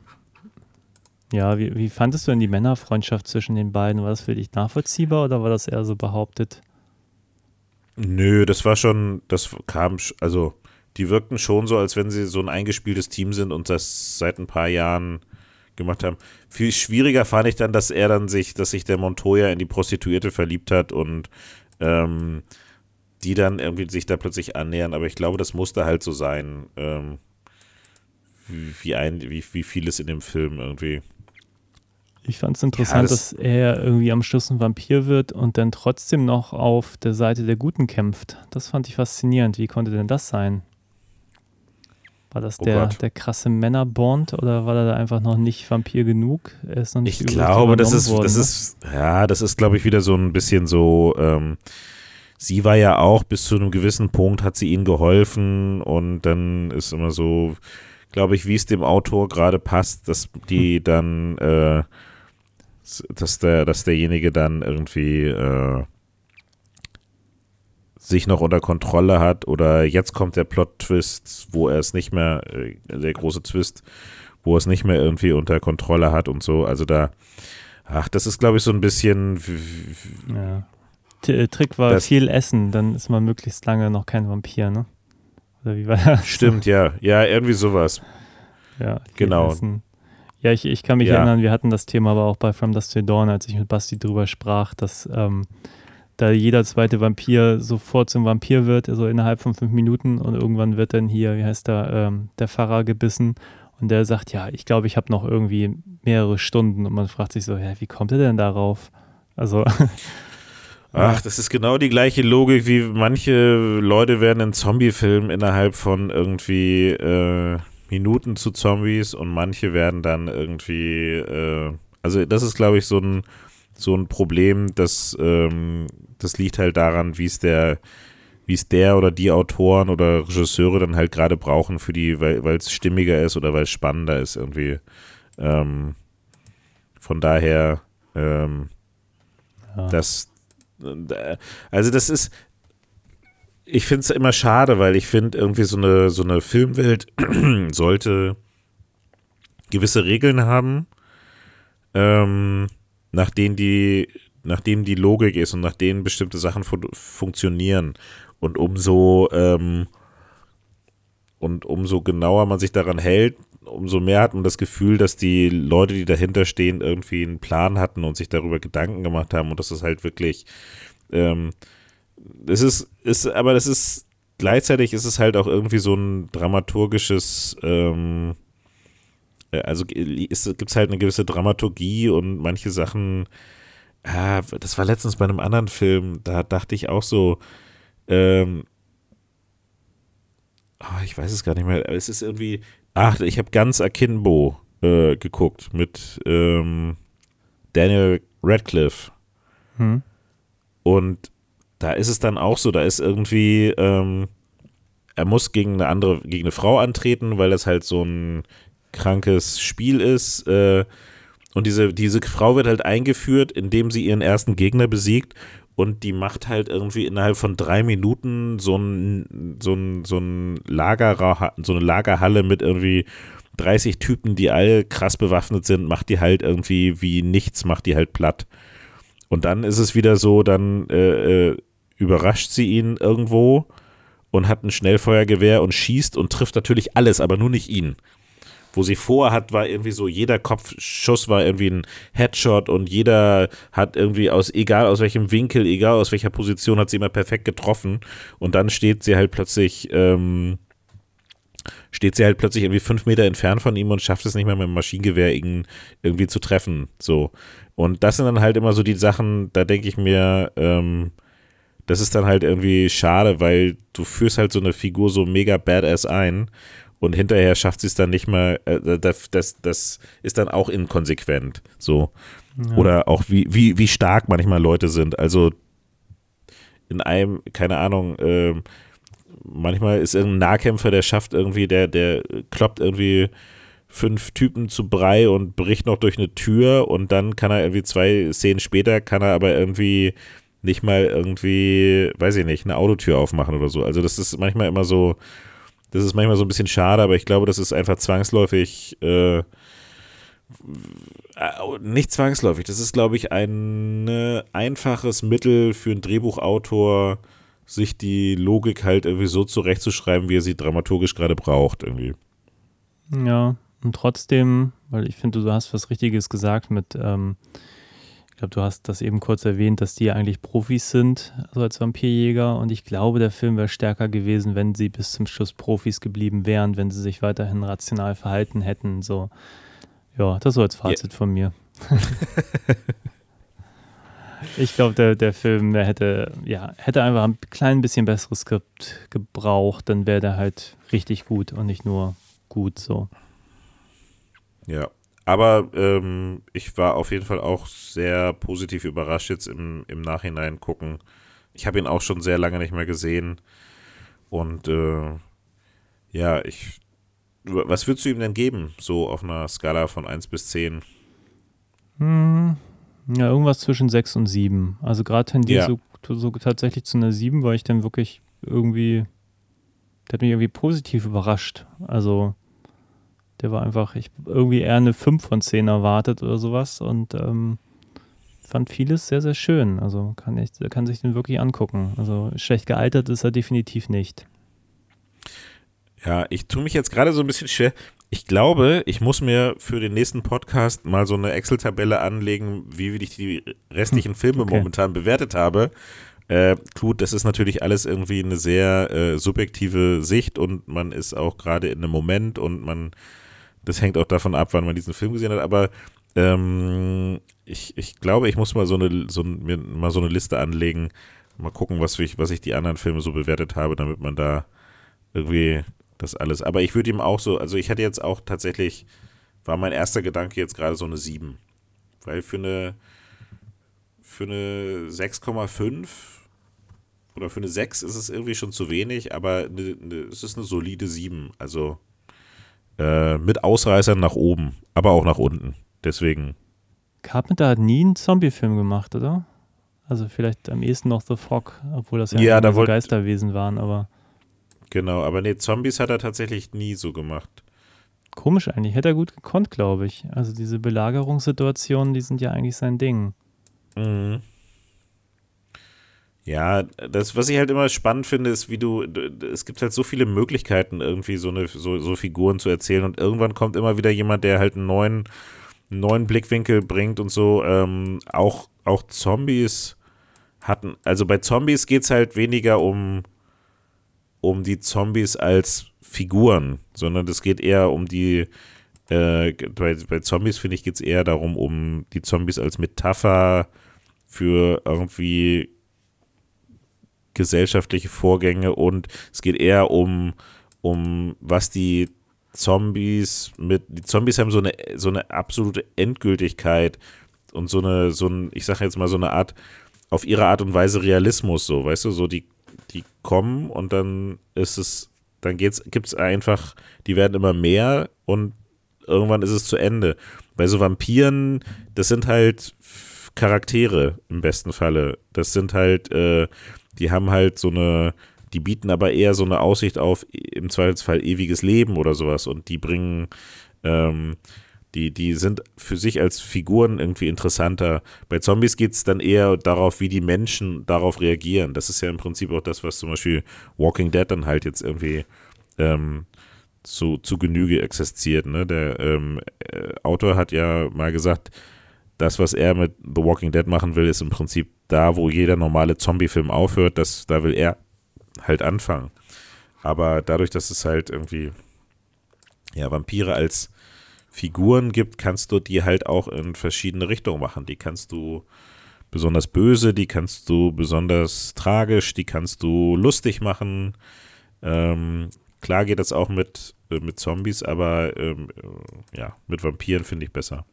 Ja, wie, wie fandest du denn die Männerfreundschaft zwischen den beiden? War das für dich nachvollziehbar oder war das eher so behauptet? Nö, das war schon, das kam, also die wirkten schon so, als wenn sie so ein eingespieltes Team sind und das seit ein paar Jahren gemacht haben. Viel schwieriger fand ich dann, dass er dann sich, dass sich der Montoya in die Prostituierte verliebt hat und ähm, die dann irgendwie sich da plötzlich annähern. Aber ich glaube, das musste halt so sein, ähm, wie, wie, ein, wie, wie vieles in dem Film irgendwie. Ich fand es interessant, Ja, das- dass er irgendwie am Schluss ein Vampir wird und dann trotzdem noch auf der Seite der Guten kämpft. Das fand ich faszinierend. Wie konnte denn das sein? War das Oh der, Gott. der krasse Männerbond oder war er da einfach noch nicht Vampir genug? Er ist noch nicht Ich glaube, das ist, worden, das ne? ist, ja, das ist, glaube ich, wieder so ein bisschen so, ähm, sie war ja auch bis zu einem gewissen Punkt, hat sie ihnen geholfen und dann ist immer so, glaube ich, wie es dem Autor gerade passt, dass die dann, äh, dass der, dass derjenige dann irgendwie äh, sich noch unter Kontrolle hat oder jetzt kommt der Plot-Twist, wo er es nicht mehr, äh, der große Twist, wo er es nicht mehr irgendwie unter Kontrolle hat und so. Also da, ach, das ist, glaube ich, so ein bisschen, Ja. T äh, Trick war Das- viel essen, dann ist man möglichst lange noch kein Vampir, ne? Oder wie war das? stimmt, ja, ja, irgendwie sowas. Ja, Genau. Essen. Ja, ich, ich kann mich Ja. erinnern, wir hatten das Thema aber auch bei From Dusk Till Dawn, als ich mit Basti drüber sprach, dass ähm, da jeder zweite Vampir sofort zum Vampir wird, also innerhalb von fünf Minuten und irgendwann wird dann hier, wie heißt der, ähm, der Pfarrer gebissen und der sagt, ja, ich glaube, ich habe noch irgendwie mehrere Stunden und man fragt sich so, ja, wie kommt er denn darauf? Also, Ach, das ist genau die gleiche Logik, wie manche Leute werden in Zombie-Filmen innerhalb von irgendwie äh, Minuten zu Zombies und manche werden dann irgendwie, äh, also das ist, glaube ich, so ein, so ein Problem, das, ähm, das liegt halt daran, wie es der, wie es der oder die Autoren oder Regisseure dann halt gerade brauchen für die, weil es stimmiger ist oder weil es spannender ist irgendwie. Ähm, von daher, ähm, ja. das, also das ist, ich finde es immer schade, weil ich finde irgendwie so eine, so eine Filmwelt sollte gewisse Regeln haben, ähm, nach denen die, nach denen die Logik ist und nach denen bestimmte Sachen fun funktionieren. Und umso, ähm, und umso genauer man sich daran hält, umso mehr hat man das Gefühl, dass die Leute, die dahinter stehen, irgendwie einen Plan hatten und sich darüber Gedanken gemacht haben und das ist halt wirklich, ähm, das ist, ist, aber das ist, gleichzeitig ist es halt auch irgendwie so ein dramaturgisches, ähm, äh, also gibt es halt eine gewisse Dramaturgie und manche Sachen, ah, das war letztens bei einem anderen Film, da dachte ich auch so, ähm, ah, ich weiß es gar nicht mehr, aber es ist irgendwie, ach, ich habe ganz Akimbo äh, geguckt mit ähm, Daniel Radcliffe Hm? und da ist es dann auch so, da ist irgendwie, ähm, er muss gegen eine andere, gegen eine Frau antreten, weil das halt so ein krankes Spiel ist. Äh, und diese, diese Frau wird halt eingeführt, indem sie ihren ersten Gegner besiegt und die macht halt irgendwie innerhalb von drei Minuten so ein, so ein, so ein Lagerra so eine Lagerhalle mit irgendwie 30 Typen, die alle krass bewaffnet sind, macht die halt irgendwie wie nichts, macht die halt platt. Und dann ist es wieder so, dann äh, äh, überrascht sie ihn irgendwo und hat ein Schnellfeuergewehr und schießt und trifft natürlich alles, aber nur nicht ihn. Wo sie vorhat, war irgendwie so, jeder Kopfschuss war irgendwie ein Headshot und jeder hat irgendwie aus, egal aus welchem Winkel, egal aus welcher Position, hat sie immer perfekt getroffen. Und dann steht sie halt plötzlich, ähm, steht sie halt plötzlich irgendwie fünf Meter entfernt von ihm und schafft es nicht mehr mit dem Maschinengewehr ihn irgendwie zu treffen. So. Und das sind dann halt immer so die Sachen, da denke ich mir, ähm, das ist dann halt irgendwie schade, weil du führst halt so eine Figur so mega badass ein und hinterher schafft sie es dann nicht mehr, äh, das, das, das ist dann auch inkonsequent. So. Ja. Oder auch wie, wie, wie stark manchmal Leute sind. Also in einem, keine Ahnung, ähm, manchmal ist irgendein Nahkämpfer, der schafft irgendwie, der, der kloppt irgendwie fünf Typen zu Brei und bricht noch durch eine Tür und dann kann er irgendwie zwei Szenen später, kann er aber irgendwie nicht mal irgendwie, weiß ich nicht, eine Autotür aufmachen oder so. Also das ist manchmal immer so, das ist manchmal so ein bisschen schade, aber ich glaube, das ist einfach zwangsläufig, äh, nicht zwangsläufig, das ist, glaube ich, ein äh, einfaches Mittel für einen Drehbuchautor, sich die Logik halt irgendwie so zurechtzuschreiben, wie er sie dramaturgisch gerade braucht, irgendwie. Ja, Und trotzdem, weil ich finde, du hast was Richtiges gesagt mit, ähm, glaube, du hast das eben kurz erwähnt, dass die eigentlich Profis sind, also als Vampirjäger. Und ich glaube, der Film wäre stärker gewesen, wenn sie bis zum Schluss Profis geblieben wären, wenn sie sich weiterhin rational verhalten hätten. So, ja, das so als Fazit yeah. von mir. ich glaube, der, der Film, der hätte, ja, hätte einfach ein klein bisschen besseres Skript gebraucht, dann wäre der halt richtig gut und nicht nur gut so. Ja, aber ähm, ich war auf jeden Fall auch sehr positiv überrascht jetzt im, im Nachhinein gucken. Ich habe ihn auch schon sehr lange nicht mehr gesehen. Und äh, ja, ich. Was würdest du ihm denn geben, so auf einer Skala von 1 bis 10? Hm, ja, irgendwas zwischen 6 und 7. Also gerade tendiert ja. so, so tatsächlich zu einer 7, weil ich dann wirklich irgendwie. Der hat mich irgendwie positiv überrascht. Also der war einfach, ich irgendwie eher eine 5 von 10 erwartet oder sowas und ähm, fand vieles sehr, sehr schön. Also kann, ich, kann sich den wirklich angucken. Also schlecht gealtert ist er definitiv nicht. Ja, ich tue mich jetzt gerade so ein bisschen schwer. Ich glaube, ich muss mir für den nächsten Podcast mal so eine Excel-Tabelle anlegen, wie ich die restlichen Filme okay. momentan bewertet habe. Äh, gut, das ist natürlich alles irgendwie eine sehr äh, subjektive Sicht und man ist auch gerade in einem Moment und man das hängt auch davon ab, wann man diesen Film gesehen hat, aber ähm, ich, ich glaube, ich muss mal so eine, so, mir mal so eine Liste anlegen, mal gucken, was ich, was ich die anderen Filme so bewertet habe, damit man da irgendwie das alles. Aber ich würde ihm auch so, also ich hatte jetzt auch tatsächlich, war mein erster Gedanke jetzt gerade so eine 7. Weil für eine, für eine 6,5 oder für eine 6 ist es irgendwie schon zu wenig, aber eine, eine, es ist eine solide 7. Also äh, mit Ausreißern nach oben, aber auch nach unten. Deswegen. Carpenter hat nie einen Zombie-Film gemacht, oder? Also vielleicht am ehesten noch The Fog, obwohl das ja, ja da so Geisterwesen waren, aber. Genau, aber nee, Zombies hat er tatsächlich nie so gemacht. Komisch eigentlich, hätte er gut gekonnt, glaube ich. Also diese Belagerungssituationen, die sind ja eigentlich sein Ding. Mhm. Ja, das, was ich halt immer spannend finde, ist, wie du, es gibt halt so viele Möglichkeiten, irgendwie so eine, so, so Figuren zu erzählen und irgendwann kommt immer wieder jemand, der halt einen neuen, neuen Blickwinkel bringt und so. Ähm, auch, auch Zombies hatten, also bei Zombies geht es halt weniger um, um die Zombies als Figuren, sondern es geht eher um die, äh, bei, bei Zombies finde ich, geht es eher darum, um die Zombies als Metapher für irgendwie gesellschaftliche Vorgänge und es geht eher um, um was die Zombies mit, die Zombies haben so eine, so eine absolute Endgültigkeit und so eine, so ein, ich sage jetzt mal so eine Art, auf ihre Art und Weise Realismus, so, weißt du, so die, die kommen und dann ist es, dann geht's, gibt's einfach, die werden immer mehr und irgendwann ist es zu Ende. Bei so Vampiren, das sind halt Charaktere im besten Falle. Das sind halt, äh, die haben halt so eine, die bieten aber eher so eine Aussicht auf im Zweifelsfall ewiges Leben oder sowas und die bringen, ähm, die, die sind für sich als Figuren irgendwie interessanter. Bei Zombies geht es dann eher darauf, wie die Menschen darauf reagieren. Das ist ja im Prinzip auch das, was zum Beispiel Walking Dead dann halt jetzt irgendwie ähm, zu, zu Genüge existiert. Ne? Der ähm, äh, Autor hat ja mal gesagt, das, was er mit The Walking Dead machen will, ist im Prinzip da, wo jeder normale Zombie-Film aufhört, das, da will er halt anfangen. Aber dadurch, dass es halt irgendwie ja, Vampire als Figuren gibt, kannst du die halt auch in verschiedene Richtungen machen. Die kannst du besonders böse, die kannst du besonders tragisch, die kannst du lustig machen. Ähm, klar geht das auch mit, äh, mit Zombies, aber ähm, äh, ja, mit Vampiren finde ich besser.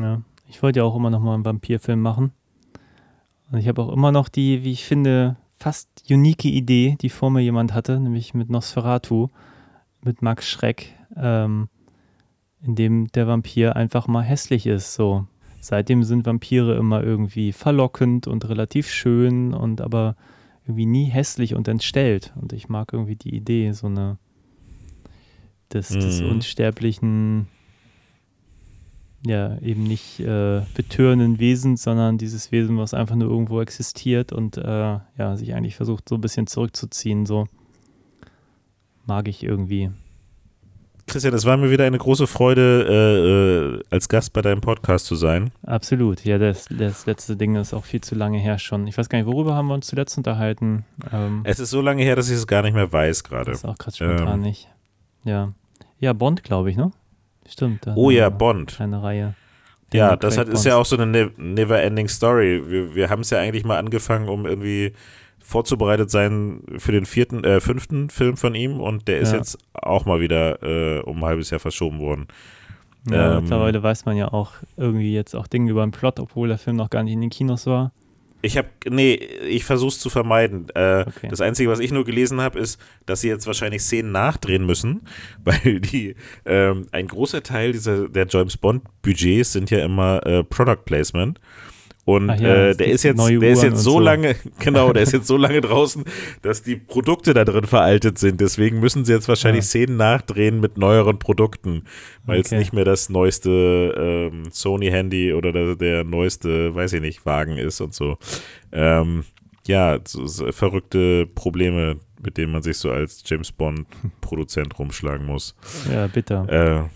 Ja, ich wollte ja auch immer noch mal einen Vampirfilm machen. Und ich habe auch immer noch die, wie ich finde, fast unique Idee, die vor mir jemand hatte, nämlich mit Nosferatu, mit Max Schreck, ähm, in dem der Vampir einfach mal hässlich ist. So. Seitdem sind Vampire immer irgendwie verlockend und relativ schön und aber irgendwie nie hässlich und entstellt. Und ich mag irgendwie die Idee, so eine des, mhm. des unsterblichen ja eben nicht äh, betörenden Wesen, sondern dieses Wesen, was einfach nur irgendwo existiert und äh, ja, sich eigentlich versucht, so ein bisschen zurückzuziehen. So mag ich irgendwie. Christian, es war mir wieder eine große Freude, äh, äh, als Gast bei deinem Podcast zu sein. Absolut. Ja, das, das letzte Ding ist auch viel zu lange her schon. Ich weiß gar nicht, worüber haben wir uns zuletzt unterhalten? Ähm, Es ist so lange her, dass ich es gar nicht mehr weiß gerade. das ist auch gerade spontan Ähm. nicht. Ja. Ja, Bond, glaube ich, ne? Stimmt. Oh ja, Bond. Eine Reihe. Ja, Daniel das hat, ist ja auch so eine ne never-ending Story. Wir, wir haben es ja eigentlich mal angefangen, um irgendwie vorzubereitet sein für den vierten, äh, fünften Film von ihm und der ist Ja. jetzt auch mal wieder äh, um ein halbes Jahr verschoben worden. Ja, ähm, mittlerweile weiß man ja auch irgendwie jetzt auch Dinge über den Plot, obwohl der Film noch gar nicht in den Kinos war. Ich habe, nee, ich versuche es zu vermeiden. Äh, Okay. Das Einzige, was ich nur gelesen habe, ist, dass sie jetzt wahrscheinlich Szenen nachdrehen müssen, weil die, ähm, ein großer Teil dieser, der James Bond Budgets sind ja immer äh, Product Placement. Und ja, äh, der ist jetzt, der ist jetzt so so. lange, genau, der ist jetzt so lange draußen, dass die Produkte da drin veraltet sind. Deswegen müssen sie jetzt wahrscheinlich Ah. Szenen nachdrehen mit neueren Produkten, weil es Okay. nicht mehr das neueste ähm, Sony-Handy oder der, der neueste, weiß ich nicht, Wagen ist und so. Ähm, ja, so, so verrückte Probleme, mit denen man sich so als James Bond-Produzent rumschlagen muss. Ja, bitter. Äh,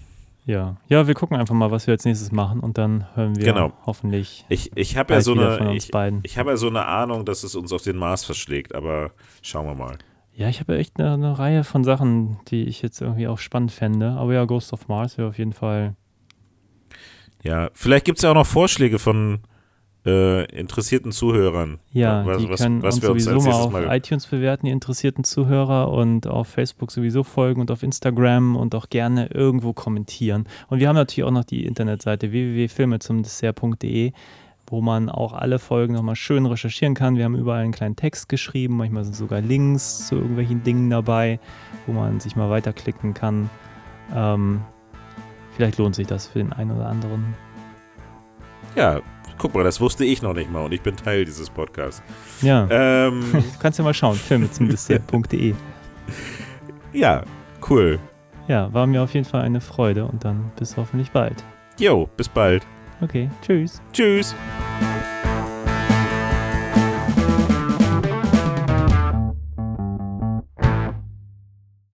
Ja. Ja, wir gucken einfach mal, was wir als nächstes machen und dann hören wir Genau. hoffentlich ich ich habe ja so eine, ich, beiden. ich habe ja so eine Ahnung, dass es uns auf den Mars verschlägt, aber schauen wir mal. Ja, ich habe ja echt eine, eine Reihe von Sachen, die ich jetzt irgendwie auch spannend fände. Aber ja, Ghost of Mars wäre auf jeden Fall. Ja, vielleicht gibt es ja auch noch Vorschläge von äh, interessierten Zuhörern. Ja, was, die was, können was uns wir uns sowieso als mal auf mal. iTunes bewerten, die interessierten Zuhörer und auf Facebook sowieso folgen und auf Instagram und auch gerne irgendwo kommentieren. Und wir haben natürlich auch noch die Internetseite www.filmezumdessert.de, wo man auch alle Folgen nochmal schön recherchieren kann. Wir haben überall einen kleinen Text geschrieben, manchmal sind sogar Links zu irgendwelchen Dingen dabei, wo man sich mal weiterklicken kann. Ähm, vielleicht lohnt sich das für den einen oder anderen. Ja, guck mal, das wusste ich noch nicht mal und ich bin Teil dieses Podcasts. Ja, Ähm, du kannst ja mal schauen, filmezumdessert.de. ja, cool. Ja, war mir auf jeden Fall eine Freude und dann bis hoffentlich bald. Jo, bis bald. Okay, tschüss. Tschüss.